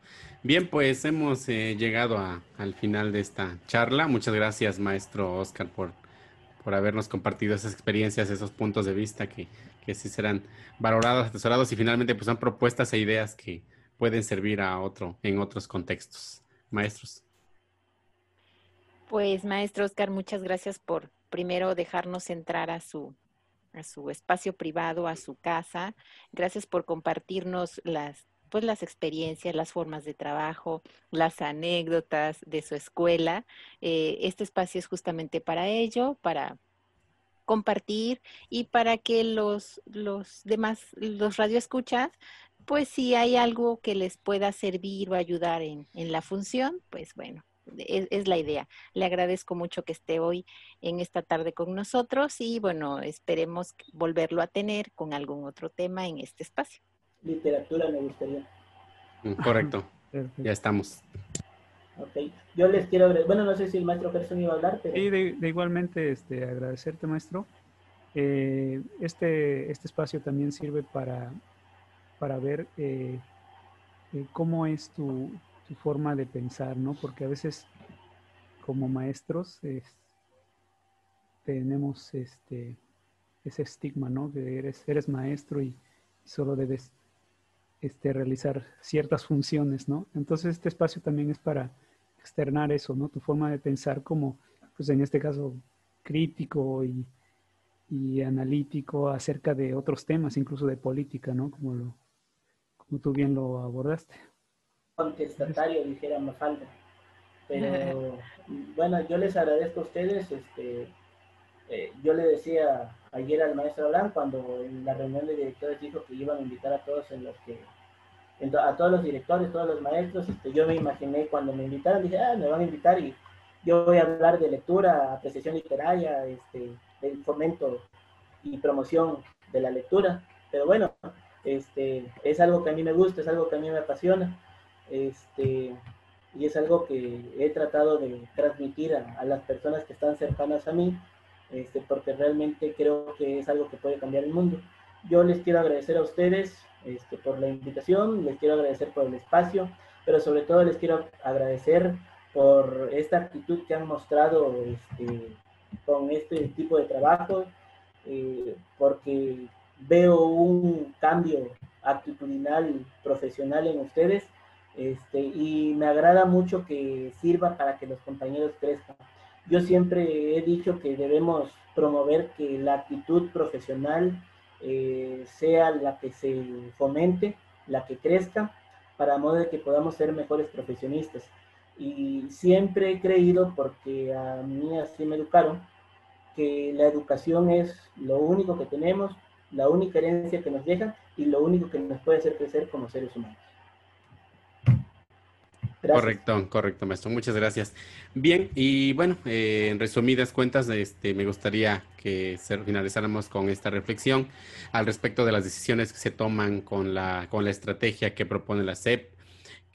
Bien, pues hemos eh, llegado a- al final de esta charla. Muchas gracias, maestro Oscar, por, por habernos compartido esas experiencias, esos puntos de vista que, que sí serán valorados, atesorados y finalmente pues son propuestas e ideas que pueden servir a otro en otros contextos. Maestros. Pues, maestro Oscar, muchas gracias por primero dejarnos entrar a su, a su espacio privado, a su casa. Gracias por compartirnos las, pues, las experiencias, las formas de trabajo, las anécdotas de su escuela. Eh, este espacio es justamente para ello, para compartir y para que los, los demás, los radioescuchas, pues si hay algo que les pueda servir o ayudar en, en la función, pues bueno, es, es la idea. Le agradezco mucho que esté hoy en esta tarde con nosotros y bueno, esperemos volverlo a tener con algún otro tema en este espacio. Literatura me gustaría. Mm, Correcto, Perfecto. ya estamos. Ok. Yo les quiero agregar, bueno, no sé si el maestro Gerson iba a hablar, pero Y de, de igualmente este, agradecerte, maestro. Eh, este, este espacio también sirve para, para ver eh, eh, cómo es tu, forma de pensar, ¿no? Porque a veces como maestros es- tenemos este, ese estigma, ¿no? Que eres, eres maestro y solo debes este, realizar ciertas funciones, ¿no? Entonces este espacio también es para externar eso, ¿no? Tu forma de pensar como, pues en este caso, crítico y, y analítico acerca de otros temas, incluso de política, ¿no? Como, lo, como tú bien lo abordaste. contestatario, dijera Mafalda. Pero bueno, yo les agradezco a ustedes este, eh, yo le decía ayer al maestro Abraham cuando en la reunión de directores dijo que iban a invitar a todos en los que a todos los directores, todos los maestros, este, yo me imaginé cuando me invitaron, dije, ah, me van a invitar y yo voy a hablar de lectura, apreciación literaria, este, del fomento y promoción de la lectura, pero bueno, este, es algo que a mí me gusta, es algo que a mí me apasiona, este, y es algo que he tratado de transmitir a, a las personas que están cercanas a mí, este, porque realmente creo que es algo que puede cambiar el mundo. Yo les quiero agradecer a ustedes este, por la invitación, les quiero agradecer por el espacio, pero sobre todo les quiero agradecer por esta actitud que han mostrado este, con este tipo de trabajo, eh, porque veo un cambio actitudinal, profesional en ustedes, este, y me agrada mucho que sirva para que los compañeros crezcan. Yo siempre he dicho que debemos promover que la actitud profesional eh, sea la que se fomente, la que crezca, para modo de que podamos ser mejores profesionistas. Y siempre he creído, porque a mí así me educaron, que la educación es lo único que tenemos, la única herencia que nos deja y lo único que nos puede hacer crecer como seres humanos. Correcto, correcto, maestro. Muchas gracias. Bien, y bueno, eh, en resumidas cuentas, este, me gustaría que finalizáramos con esta reflexión al respecto de las decisiones que se toman con la, con la estrategia que propone la CEP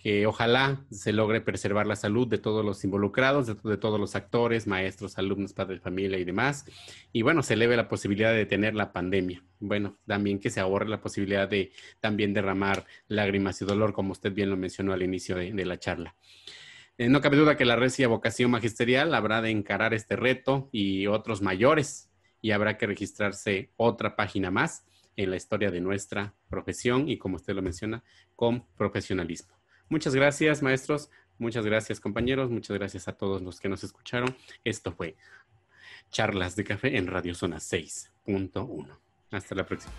que ojalá se logre preservar la salud de todos los involucrados, de, todos los actores, maestros, alumnos, padres familia y demás. Y bueno, se eleve la posibilidad de detener la pandemia. Bueno, también que se ahorre la posibilidad de también derramar lágrimas y dolor, como usted bien lo mencionó al inicio de, la charla. Eh, no cabe duda que la recia vocación magisterial habrá de encarar este reto y otros mayores y habrá que registrarse otra página más en la historia de nuestra profesión y como usted lo menciona, con profesionalismo. Muchas gracias, maestros. Muchas gracias, compañeros. Muchas gracias a todos los que nos escucharon. Esto fue Charlas de Café en Radio Zona 6.1. Hasta la próxima.